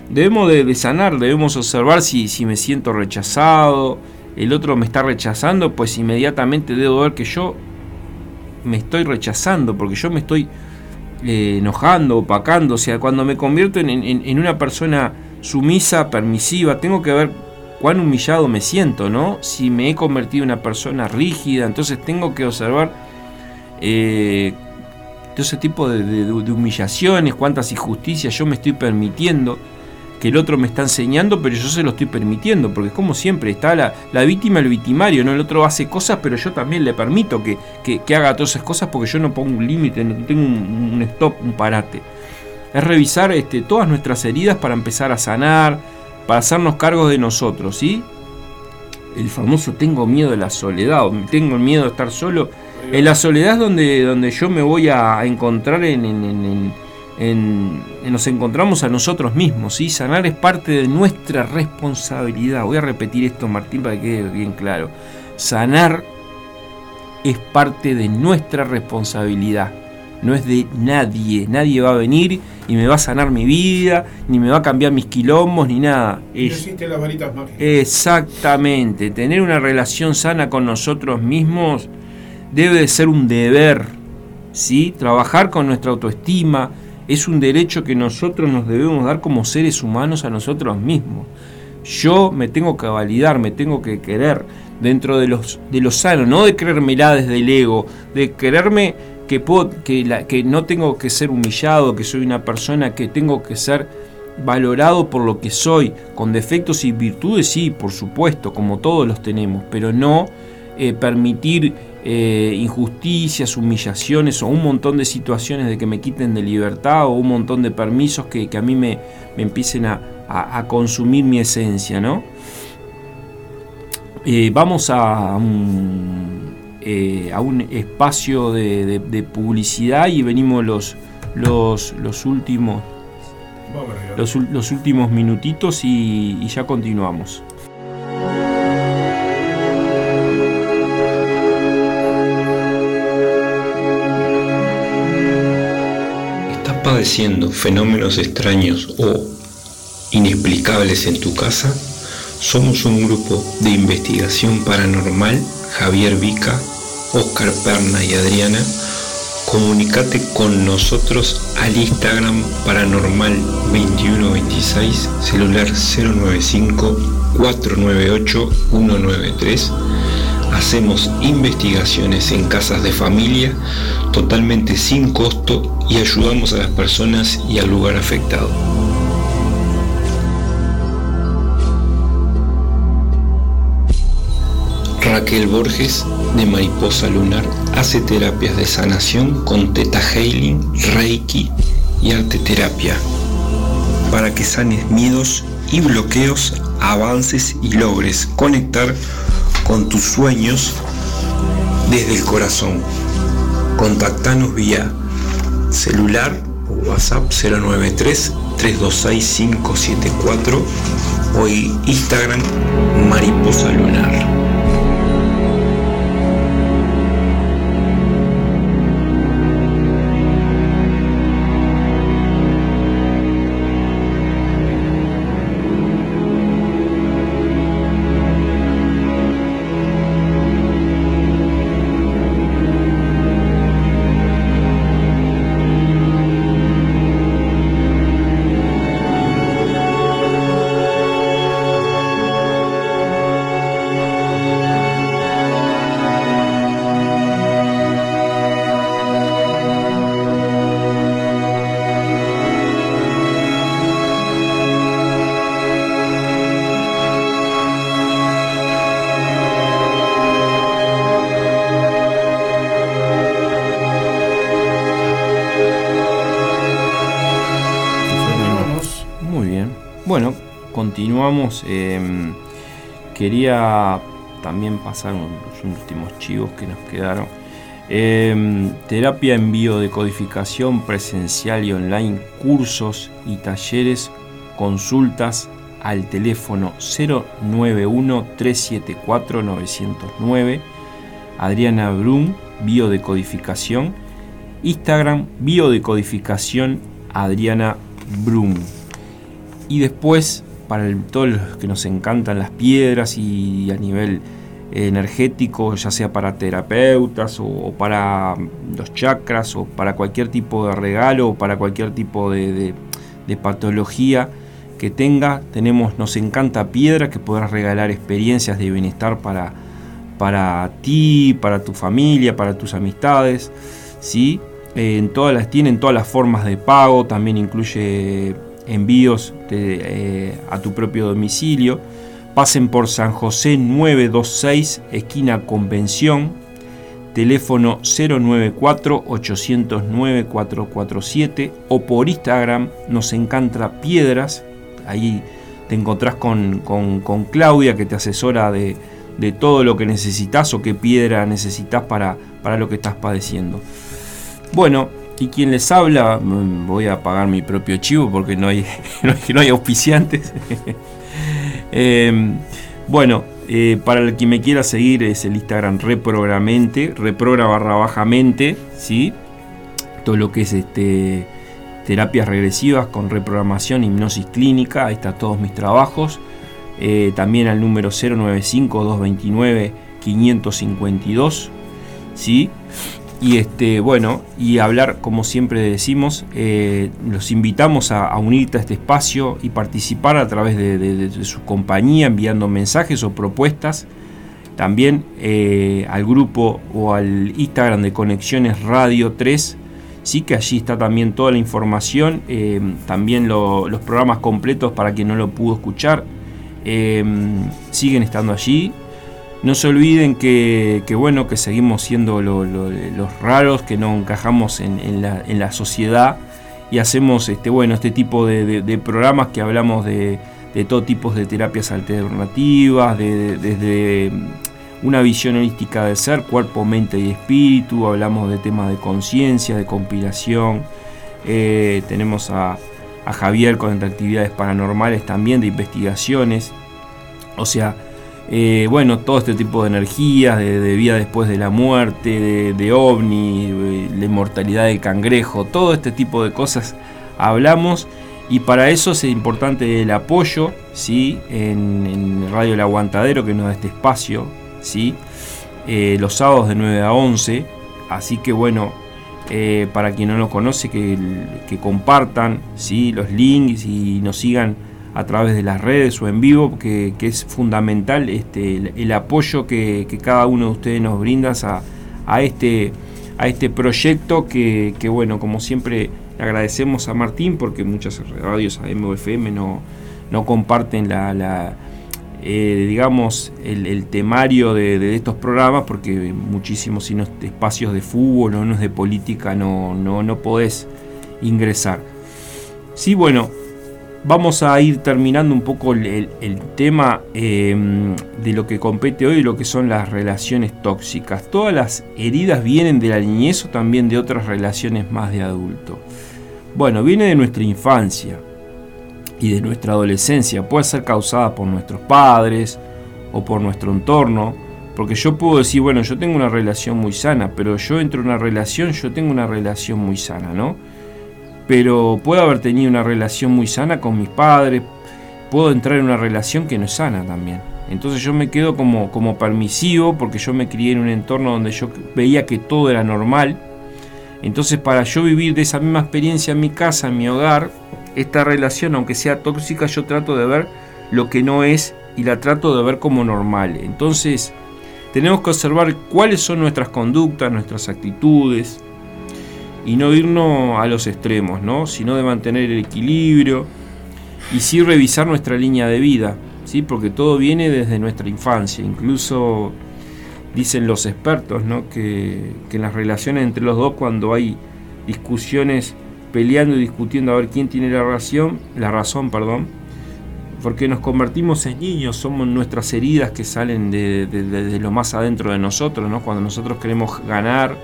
Debemos de, sanar, debemos observar si, si me siento rechazado, el otro me está rechazando, pues inmediatamente debo ver que yo me estoy rechazando, porque yo me estoy eh, enojando, opacando. O sea, cuando me convierto en, una persona sumisa, permisiva, tengo que ver cuán humillado me siento, ¿no? Si me he convertido en una persona rígida, entonces tengo que observar eh, todo ese tipo de, humillaciones, cuántas injusticias yo me estoy permitiendo, que el otro me está enseñando, pero yo se lo estoy permitiendo, porque como siempre está la, víctima, el victimario, ¿no? El otro hace cosas, pero yo también le permito que, haga todas esas cosas porque yo no pongo un límite, no tengo un, stop, un parate. Es revisar este, todas nuestras heridas para empezar a sanar, para hacernos cargos de nosotros, ¿sí? El famoso tengo miedo de la soledad, tengo miedo de estar solo en la soledad es donde, donde yo me voy a encontrar en, nos encontramos a nosotros mismos, ¿sí? Sanar es parte de nuestra responsabilidad. Voy a repetir esto, Martín, para que quede bien claro. Sanar es parte de nuestra responsabilidad. No es de nadie. Nadie va a venir y me va a sanar mi vida, ni me va a cambiar mis quilombos, ni nada. existen las varitas mágicas. Exactamente. Tener una relación sana con nosotros mismos debe de ser un deber, ¿sí? Trabajar con nuestra autoestima es un derecho que nosotros nos debemos dar como seres humanos a nosotros mismos. Yo me tengo que validar, me tengo que querer dentro de los de lo sano, no de creerme desde el ego, de quererme que puedo, que, la, que no tengo que ser humillado, que soy una persona que tengo que ser valorado por lo que soy, con defectos y virtudes, sí, por supuesto, como todos los tenemos, pero no eh, permitir eh, injusticias, humillaciones o un montón de situaciones de que me quiten de libertad o un montón de permisos que, a mí me, empiecen a, consumir mi esencia, ¿no? Eh, vamos a un, a un espacio de, publicidad y venimos los, los, los últimos los, últimos minutitos y ya continuamos. Padeciendo fenómenos extraños o inexplicables en tu casa, somos un grupo de investigación paranormal, Javier Vica, Oscar Perna y Adriana. Comunicate con nosotros al Instagram paranormal 2126, celular 095 498 193 hacemos investigaciones en casas de familia totalmente sin costo y ayudamos a las personas y al lugar afectado. Raquel Borges de Mariposa Lunar hace terapias de sanación con Teta Healing, Reiki y arte terapia para que sanes miedos y bloqueos, avances y logres conectar con tus sueños desde el corazón. Contactanos vía celular o WhatsApp 093 326 574 o Instagram Mariposa Lunar. Em, quería también pasar los últimos chivos que nos quedaron. Em, terapia en biodecodificación presencial y online, cursos y talleres, consultas al teléfono 091-374-909. Adriana Brum, biodecodificación. Instagram, biodecodificación Adriana Brum. Y después para todos los que nos encantan las piedras y a nivel energético, ya sea para terapeutas o, para los chakras o para cualquier tipo de regalo o para cualquier tipo de, patología que tenga. Tenemos, nos encanta piedra que podrás regalar experiencias de bienestar para, para ti, para tu familia, para tus amistades. ¿sí? en todas las, tienen todas las formas de pago, también incluye envíos eh, a tu propio domicilio. Pasen por San José 926, esquina Convención, teléfono 094-809-447 o por Instagram nos encanta piedras. Ahí te encontrás con, Claudia que te asesora de, todo lo que necesitas o qué piedra necesitas para, para lo que estás padeciendo. Bueno, y quien les habla, mm, voy a pagar mi propio chivo porque no hay, no hay auspiciantes. Em, bueno, eh, para el que me quiera seguir es el Instagram reprogramente, reprogra barra bajamente, ¿sí? Todo lo que es este, terapias regresivas con reprogramación, hipnosis clínica, ahí están todos mis trabajos. Eh, también al número 095-229-552, ¿sí? Y este, bueno, y hablar, como siempre decimos, eh, los invitamos a, unirte a este espacio y participar a través de, su compañía, enviando mensajes o propuestas. También eh, al grupo o al Instagram de Conexiones Radio 3, sí que allí está también toda la información, eh, también los programas completos para quien no lo pudo escuchar, siguen estando allí no se olviden que, bueno, que seguimos siendo los raros, que no encajamos en, la, sociedad y hacemos este, bueno, este tipo de, programas que hablamos de, todo tipo de terapias alternativas, desde una visión holística de ser, cuerpo, mente y espíritu, hablamos de temas de conciencia, de compilación, eh, tenemos a, a Javier con actividades paranormales también, de investigaciones, o sea, eh, bueno, todo este tipo de energías, de, vida después de la muerte, de, ovni, eh, la inmortalidad del cangrejo, todo este tipo de cosas hablamos y para eso es importante el apoyo ¿sí? en, Radio El Aguantadero que nos da este espacio, ¿sí? Eh, los sábados de 9 a 11, así que bueno, para quien no nos conoce, que, que compartan ¿sí? los links y nos sigan a través de las redes o en vivo, que, es fundamental este, el, apoyo que, cada uno de ustedes nos brinda a, este, a este proyecto que, bueno, como siempre agradecemos a Martín porque muchas radios AMOFM no, no comparten la, eh, digamos, el, temario de, estos programas porque muchísimos sino espacios de fútbol o no de política no, no, no podés ingresar. Sí, bueno, vamos a ir terminando un poco el, tema em, de lo que compete hoy, lo que son las relaciones tóxicas. Todas las heridas vienen de la niñez o también de otras relaciones más de adulto. Bueno, viene de nuestra infancia y de nuestra adolescencia. Puede ser causada por nuestros padres o por nuestro entorno. Porque yo puedo decir, bueno, yo tengo una relación muy sana, pero yo entro en una relación, yo tengo una relación muy sana, ¿no? Pero puedo haber tenido una relación muy sana con mis padres, puedo entrar en una relación que no es sana también. Entonces yo me quedo como, como permisivo porque yo me crié en un entorno donde yo veía que todo era normal. Entonces para yo vivir de esa misma experiencia en mi casa, en mi hogar, esta relación, aunque sea tóxica, yo trato de ver lo que no es y la trato de ver como normal. Entonces tenemos que observar cuáles son nuestras conductas, nuestras actitudes, y no irnos a los extremos, ¿no? sino de mantener el equilibrio y sí revisar nuestra línea de vida, ¿sí? porque todo viene desde nuestra infancia, incluso dicen los expertos ¿no? que, en las relaciones entre los dos cuando hay discusiones peleando y discutiendo a ver quién tiene la razón, la razón, perdón, porque nos convertimos en niños, somos nuestras heridas que salen de, de, lo más adentro de nosotros, ¿no? cuando nosotros queremos ganar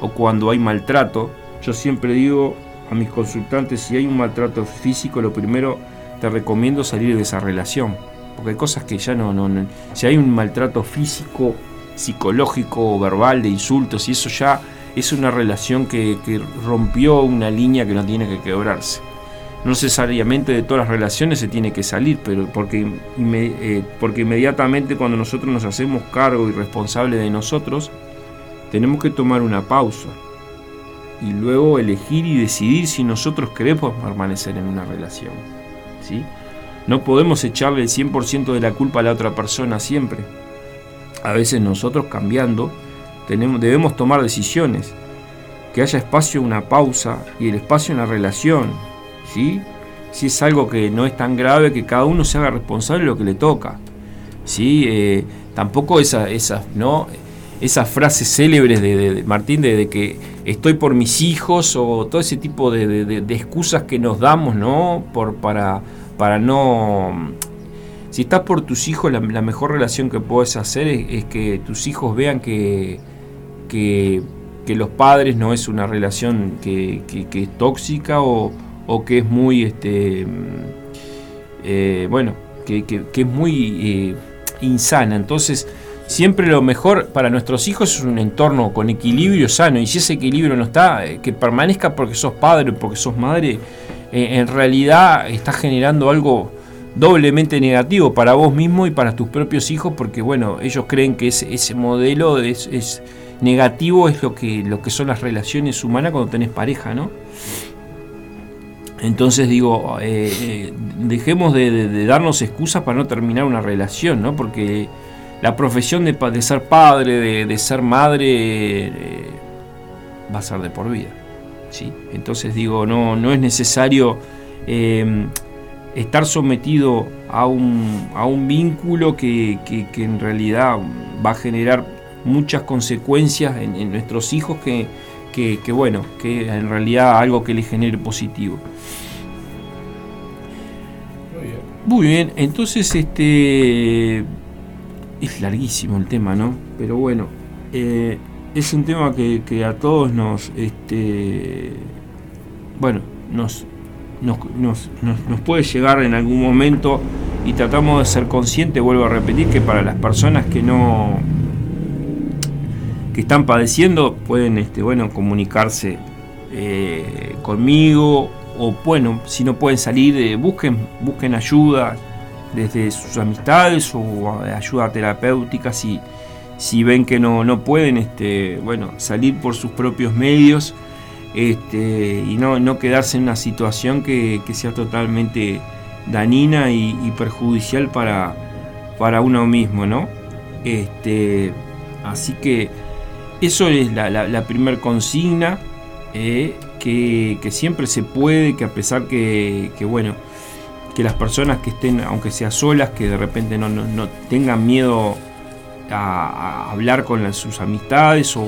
o cuando hay maltrato, yo siempre digo a mis consultantes, si hay un maltrato físico, lo primero te recomiendo salir de esa relación. Porque hay cosas que ya no, no, si hay un maltrato físico, psicológico, verbal, de insultos, y eso ya es una relación que, rompió una línea que no tiene que quebrarse. no necesariamente de todas las relaciones se tiene que salir, pero porque, eh, porque inmediatamente cuando nosotros nos hacemos cargo y responsable de nosotros, tenemos que tomar una pausa y luego elegir y decidir si nosotros queremos permanecer en una relación. ¿sí? No podemos echarle el 100% de la culpa a la otra persona siempre. A veces nosotros cambiando tenemos, debemos tomar decisiones. Que haya espacio, una pausa y el espacio en la relación. ¿sí? Si es algo que no es tan grave, que cada uno se haga responsable de lo que le toca. ¿sí? Eh, tampoco esas, esa, ¿no? esas frases célebres de, Martín de, que estoy por mis hijos o todo ese tipo de, excusas que nos damos ¿no? por, para para no... Si estás por tus hijos, la, mejor relación que puedes hacer es, que tus hijos vean que, que, los padres no es una relación que, es tóxica o, que es muy, este, eh, bueno, que, es muy eh, insana. Entonces, siempre lo mejor para nuestros hijos es un entorno con equilibrio sano. Y si ese equilibrio no está, eh, que permanezca porque sos padre, porque sos madre, eh, en realidad estás generando algo doblemente negativo para vos mismo y para tus propios hijos porque bueno, ellos creen que ese, modelo es, negativo, es lo que, lo que son las relaciones humanas cuando tenés pareja, ¿no? Entonces digo, eh, dejemos de, darnos excusas para no terminar una relación, ¿no? Porque la profesión de, de ser padre, de, ser madre, va a ser de por vida. Entonces digo, no, no es necesario em, estar sometido a un, a un vínculo que, en realidad va a generar muchas consecuencias en, nuestros hijos que, que, bueno, que en realidad algo que les genere positivo. Muy bien, entonces este es larguísimo el tema, ¿no? Pero bueno, eh, es un tema que, a todos nos, este, bueno, nos, nos, puede llegar en algún momento y tratamos de ser conscientes, vuelvo a repetir, que para las personas que no que están padeciendo pueden este, bueno, comunicarse eh, conmigo o bueno, si no pueden salir, eh, busquen, busquen ayuda desde sus amistades o ayuda terapéutica si, si ven que no, no pueden este, bueno, salir por sus propios medios este, y no, no quedarse en una situación que, sea totalmente dañina y, perjudicial para, para uno mismo, ¿no? Este, así que eso es la, la, primera consigna, eh, que, siempre se puede, que a pesar que, que, bueno, que las personas que estén, aunque sea solas, que de repente no, no, no tengan miedo a, hablar con sus amistades o,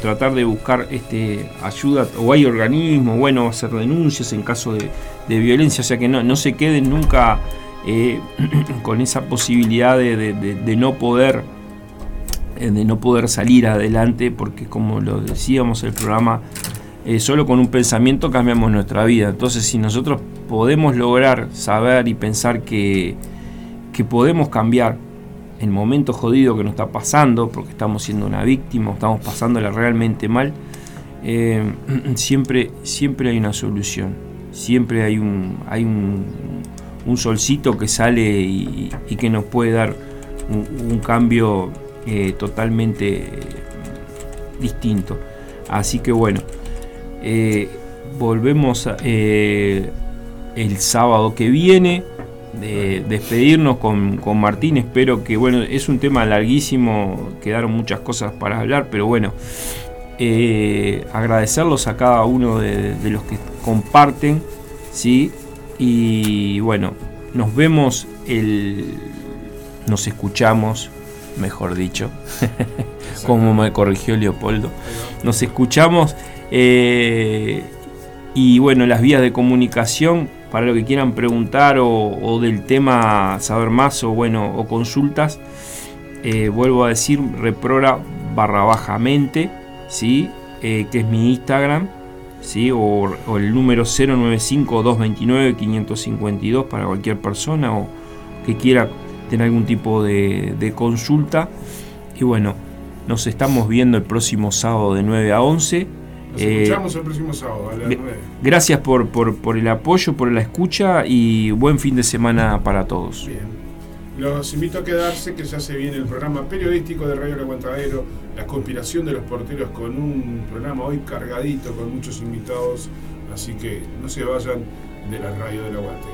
tratar de buscar este, ayuda o hay organismos, bueno, hacer denuncias en caso de, violencia, o sea que no, no se queden nunca eh, con esa posibilidad de, no poder eh, de no poder salir adelante porque como lo decíamos el programa eh, solo con un pensamiento cambiamos nuestra vida. Entonces si nosotros podemos lograr saber y pensar que, que podemos cambiar el momento jodido que nos está pasando, porque estamos siendo una víctima, estamos pasándola realmente mal, eh, siempre, siempre hay una solución, siempre hay un, hay un, solcito que sale y, que nos puede dar un, cambio eh, totalmente distinto. Así que bueno, eh, volvemos el sábado que viene de despedirnos con, Martín. Espero que, bueno, es un tema larguísimo, quedaron muchas cosas para hablar, pero bueno, eh, agradecerlos a cada uno de, los que comparten, ¿sí? Y bueno, nos vemos el. Nos escuchamos, mejor dicho, como me corrigió Leopoldo. Nos escuchamos. Eh, y bueno, las vías de comunicación para lo que quieran preguntar o, del tema saber más o bueno o consultas eh, vuelvo a decir reprora barra bajamente ¿sí? Eh, que es mi Instagram ¿sí? o, el número 095 229 552 para cualquier persona o que quiera tener algún tipo de, de consulta y bueno nos estamos viendo el próximo sábado de 9 a 11 Nos Eh, escuchamos el próximo sábado a las Be- 9. Gracias por, por, por el apoyo, por la escucha y buen fin de semana para todos. Bien. Los invito a quedarse que ya se viene el programa periodístico de Radio El Aguantadero, la conspiración de los porteros con un programa hoy cargadito con muchos invitados, así que no se vayan de la radio del aguante.